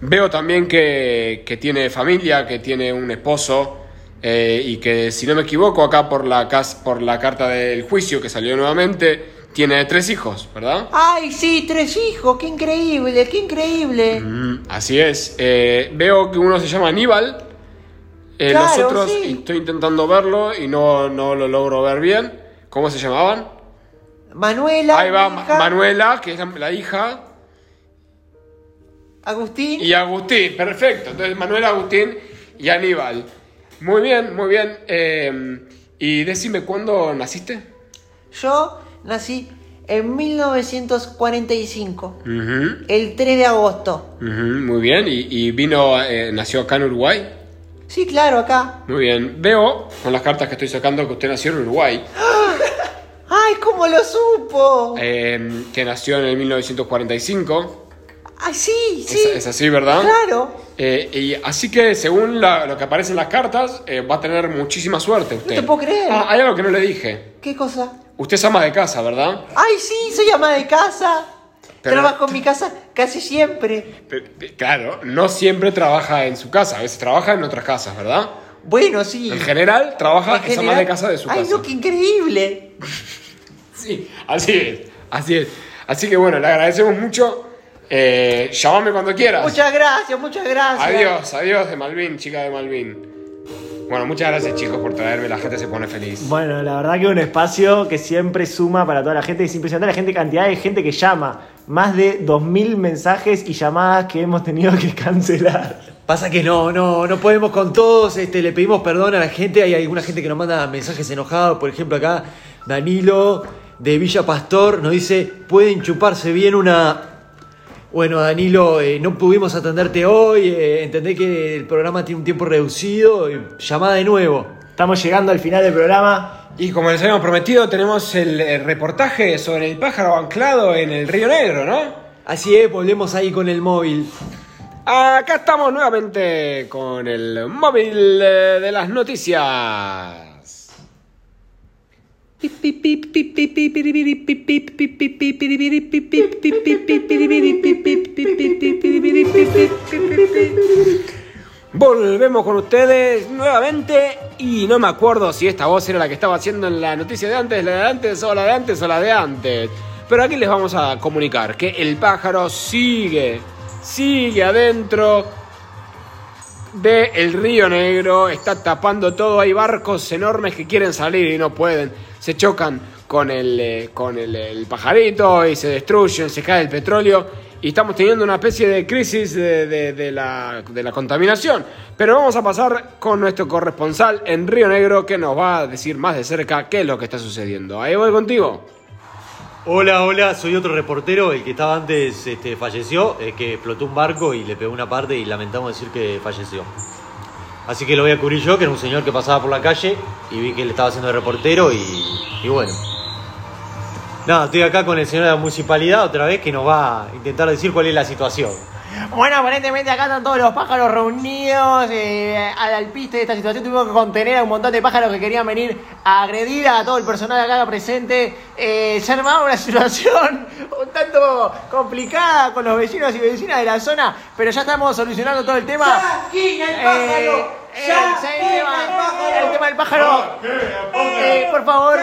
Veo también que, que tiene familia, que tiene un esposo eh, y que, si no me equivoco, acá por la, cas- por la carta del juicio que salió nuevamente, tiene tres hijos, ¿verdad? Ay, sí, tres hijos. Qué increíble, qué increíble. Mm, así es. Eh, veo que uno se llama Aníbal. Eh, Claro, los otros sí. estoy intentando verlo y no, no lo logro ver bien. ¿Cómo se llamaban? Manuela. Ahí va hija, Manuela, que es la, la hija, Agustín. y Agustín. Perfecto. Entonces Manuela, Agustín y Aníbal. Muy bien, muy bien. Eh, y decime, ¿cuándo naciste? Yo nací en 1945. Ujú, El 3 de agosto. muy bien. ¿Y, y vino, eh, nació acá en Uruguay? Sí, claro, acá. Muy bien. Veo con las cartas que estoy sacando que usted nació en Uruguay. Ay, ¿cómo lo supo? eh, que nació en el 1945. Ay, sí, sí. Es, es así, ¿verdad? Claro. Eh, y así que según la- lo que aparece en las cartas, eh, va a tener muchísima suerte usted. No te puedo creer. Ah, hay algo que no le dije. ¿Qué cosa? Usted es ama de casa, ¿verdad? Ay, sí, soy ama de casa. Pero- Trabajo en mi casa casi siempre. Claro, no siempre trabaja en su casa, a veces trabaja en otras casas, ¿verdad? Bueno, sí. En general, trabaja, En es ama general- de casa de su Ay, casa. no, qué increíble. Sí, así es, así es. Así que bueno, le agradecemos mucho. Eh, llámame cuando quieras. Muchas gracias, muchas gracias. Adiós, adiós de Malvin, chica de Malvin. Bueno, muchas gracias chicos por traerme, la gente se pone feliz. Bueno, la verdad que un espacio que siempre suma para toda la gente. Es impresionante la gente, cantidad de gente que llama. Más de 2.000 mensajes y llamadas que hemos tenido que cancelar. Pasa que no, no, no podemos con todos, este, le pedimos perdón a la gente, hay alguna gente que nos manda mensajes enojados, por ejemplo acá Danilo de Villa Pastor nos dice, pueden chuparse bien una... Bueno Danilo, eh, no pudimos atenderte hoy, eh, entendé que el programa tiene un tiempo reducido, eh, llamada de nuevo. Estamos llegando al final del programa. Y como les habíamos prometido, tenemos el, eh, reportaje sobre el pájaro anclado en el Río Negro, ¿no? Así es, volvemos ahí con el móvil. Acá estamos nuevamente con el móvil eh, de las noticias. Volvemos con ustedes nuevamente y no me acuerdo si esta voz era la que estaba haciendo en la noticia de antes, la de antes o la de antes o la de antes. Pero aquí les vamos a comunicar que el pájaro sigue, sigue adentro del Río Negro, está tapando todo, hay barcos enormes que quieren salir y no pueden, se chocan con el, eh, con el, pajarito y se destruyen, se cae el petróleo y estamos teniendo una especie de crisis de, de- de la, de la contaminación. Pero vamos a pasar con nuestro corresponsal en Río Negro que nos va a decir más de cerca qué es lo que está sucediendo. Ahí voy contigo. Hola, hola, soy otro reportero, el que estaba antes este, falleció, el que explotó un barco y le pegó una parte y lamentamos decir que falleció. Así que lo voy a cubrir yo, que era un señor que pasaba por la calle y vi que él estaba haciendo de reportero y bueno. Nada, estoy acá con el señor de la municipalidad otra vez que nos va a intentar decir cuál es la situación. Bueno, aparentemente acá están todos los pájaros reunidos eh, al alpiste de esta situación. Tuvimos que contener a un montón de pájaros que querían venir a agredir a todo el personal acá presente. Eh, se armaba una situación un tanto complicada con los vecinos y vecinas de la zona, pero ya estamos solucionando todo el tema. Eh, sí, el, tema, el tema del pájaro. Eh, por favor,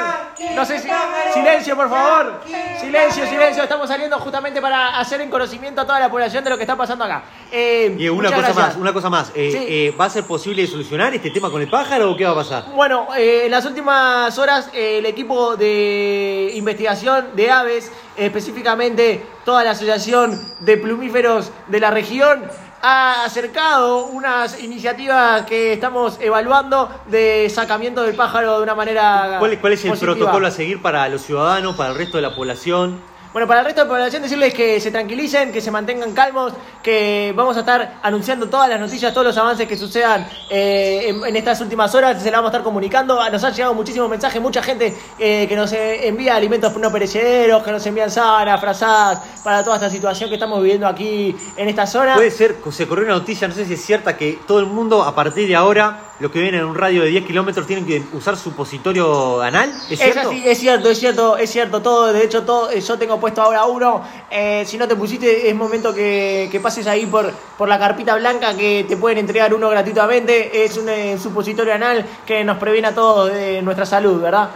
no sé si. Silencio, por favor. Silencio, silencio. Estamos saliendo justamente para hacer en conocimiento a toda la población de lo que está pasando acá. Eh, Y una cosa gracias. más, una cosa más. eh, Sí. eh, ¿Va a ser posible solucionar este tema con el pájaro o qué va a pasar? Bueno, eh, en las últimas horas eh, el equipo de investigación de aves, específicamente toda la asociación de plumíferos de la región, ha acercado unas iniciativas que estamos evaluando de sacamiento del pájaro de una manera ¿Cuál, cuál es el positiva. protocolo a seguir para los ciudadanos, para el resto de la población? Bueno, para el resto de la población decirles que se tranquilicen, que se mantengan calmos, que vamos a estar anunciando todas las noticias, todos los avances que sucedan eh, en, estas últimas horas, se la vamos a estar comunicando. Ah, Nos han llegado muchísimos mensajes, mucha gente eh, que nos eh, envía alimentos no perecederos, que nos envían sábanas, frazadas, para toda esta situación que estamos viviendo aquí en esta zona. Puede ser, se corrió una noticia, no sé si es cierta, que todo el mundo a partir de ahora, los que viven en un radio de 10 kilómetros, tienen que usar supositorio anal. ¿Es Es cierto? así, es cierto, es cierto, es cierto todo. De hecho, todo, eh, yo tengo puesto ahora uno. Eh, si no te pusiste, es momento que, que pases ahí por, por la carpita blanca que te pueden entregar uno gratuitamente. Es un eh, supositorio anal que nos previene a todos de nuestra salud, ¿verdad?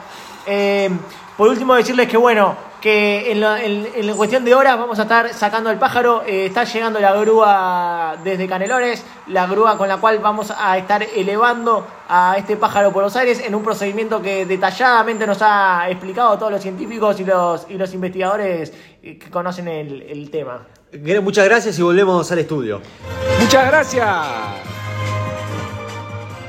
Eh, por último, decirles que bueno, que en la, en- en la cuestión de horas vamos a estar sacando el pájaro. Eh, está llegando la grúa desde Canelones, la grúa con la cual vamos a estar elevando a este pájaro por los aires en un procedimiento que detalladamente nos ha explicado todos los científicos y los, y los investigadores eh, que conocen el, el tema. Muchas gracias y volvemos al estudio. Muchas gracias.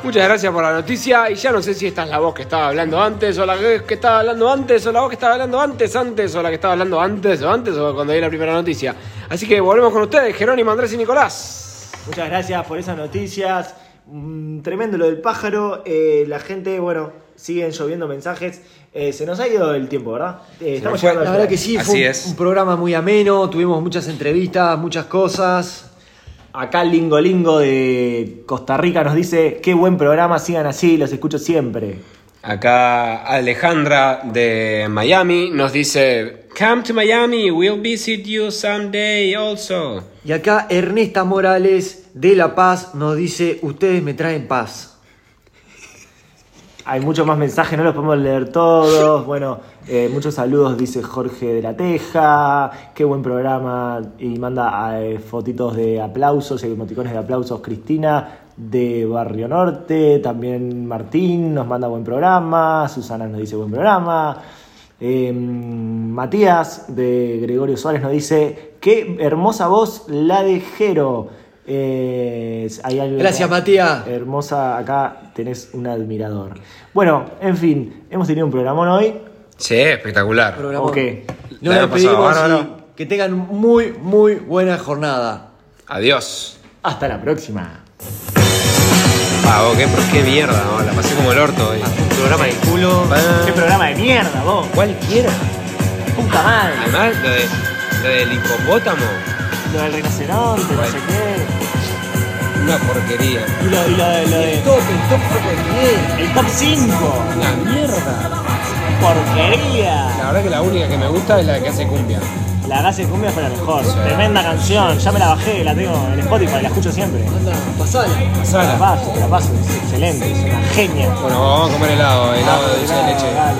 Muchas gracias por la noticia y ya no sé si esta es la voz que estaba hablando antes o la que estaba hablando antes o la voz que estaba hablando antes, antes o la que estaba hablando antes o antes o cuando di la primera noticia. Así que volvemos con ustedes, Jerónimo, Andrés y Nicolás. Muchas gracias por esas noticias. Mm, tremendo lo del pájaro. Eh, la gente, bueno, siguen lloviendo mensajes. Eh, se nos ha ido el tiempo, ¿verdad? Eh, estamos Fue- la verdad que sí, Así fue un, es. un programa muy ameno, tuvimos muchas entrevistas, muchas cosas. Acá Lingo Lingo de Costa Rica nos dice, qué buen programa, sigan así, los escucho siempre. Acá Alejandra de Miami nos dice, Come to Miami, we'll visit you someday also. Y acá Ernesta Morales de La Paz nos dice, ustedes me traen paz. Hay muchos más mensajes, no los podemos leer todos. Bueno, eh, muchos saludos, dice Jorge de la Teja. Qué buen programa. Y manda eh, fotitos de aplausos, emoticones de aplausos. Cristina de Barrio Norte. También Martín nos manda buen programa. Susana nos dice buen programa. Eh, Matías de Gregorio Suárez nos dice: Qué hermosa voz la de Jero. Eh, hay algo- Gracias, Matías. Hermosa, acá tenés un admirador. Bueno, en fin, hemos tenido un programón hoy. Sí, espectacular. Programón. Ok. Nos La hemos pasado despedimos que tengan muy, muy buena jornada. Adiós. Hasta la próxima. Ah, vos, qué, qué mierda, ¿no? la pasé como el orto hoy. Un programa de culo. Qué programa de mierda, vos. Cualquiera. Puta madre. Además, lo, de, lo del hipopótamo, Lo del rinoceronte, no sé qué. Una porquería. Y lo, y lo, de- lo de- Top, el top fue el top 5. Una mierda. porquería! La verdad que la única que me gusta es la que hace cumbia. La Gase Cumbia fue la mejor. Tremenda canción. Ya me la bajé, la tengo en Spotify, la escucho siempre. Anda, pasala. La Pasala. paso, la paso. Es excelente, es una genia. Bueno, vamos a comer helado, helado de de leche. Dale.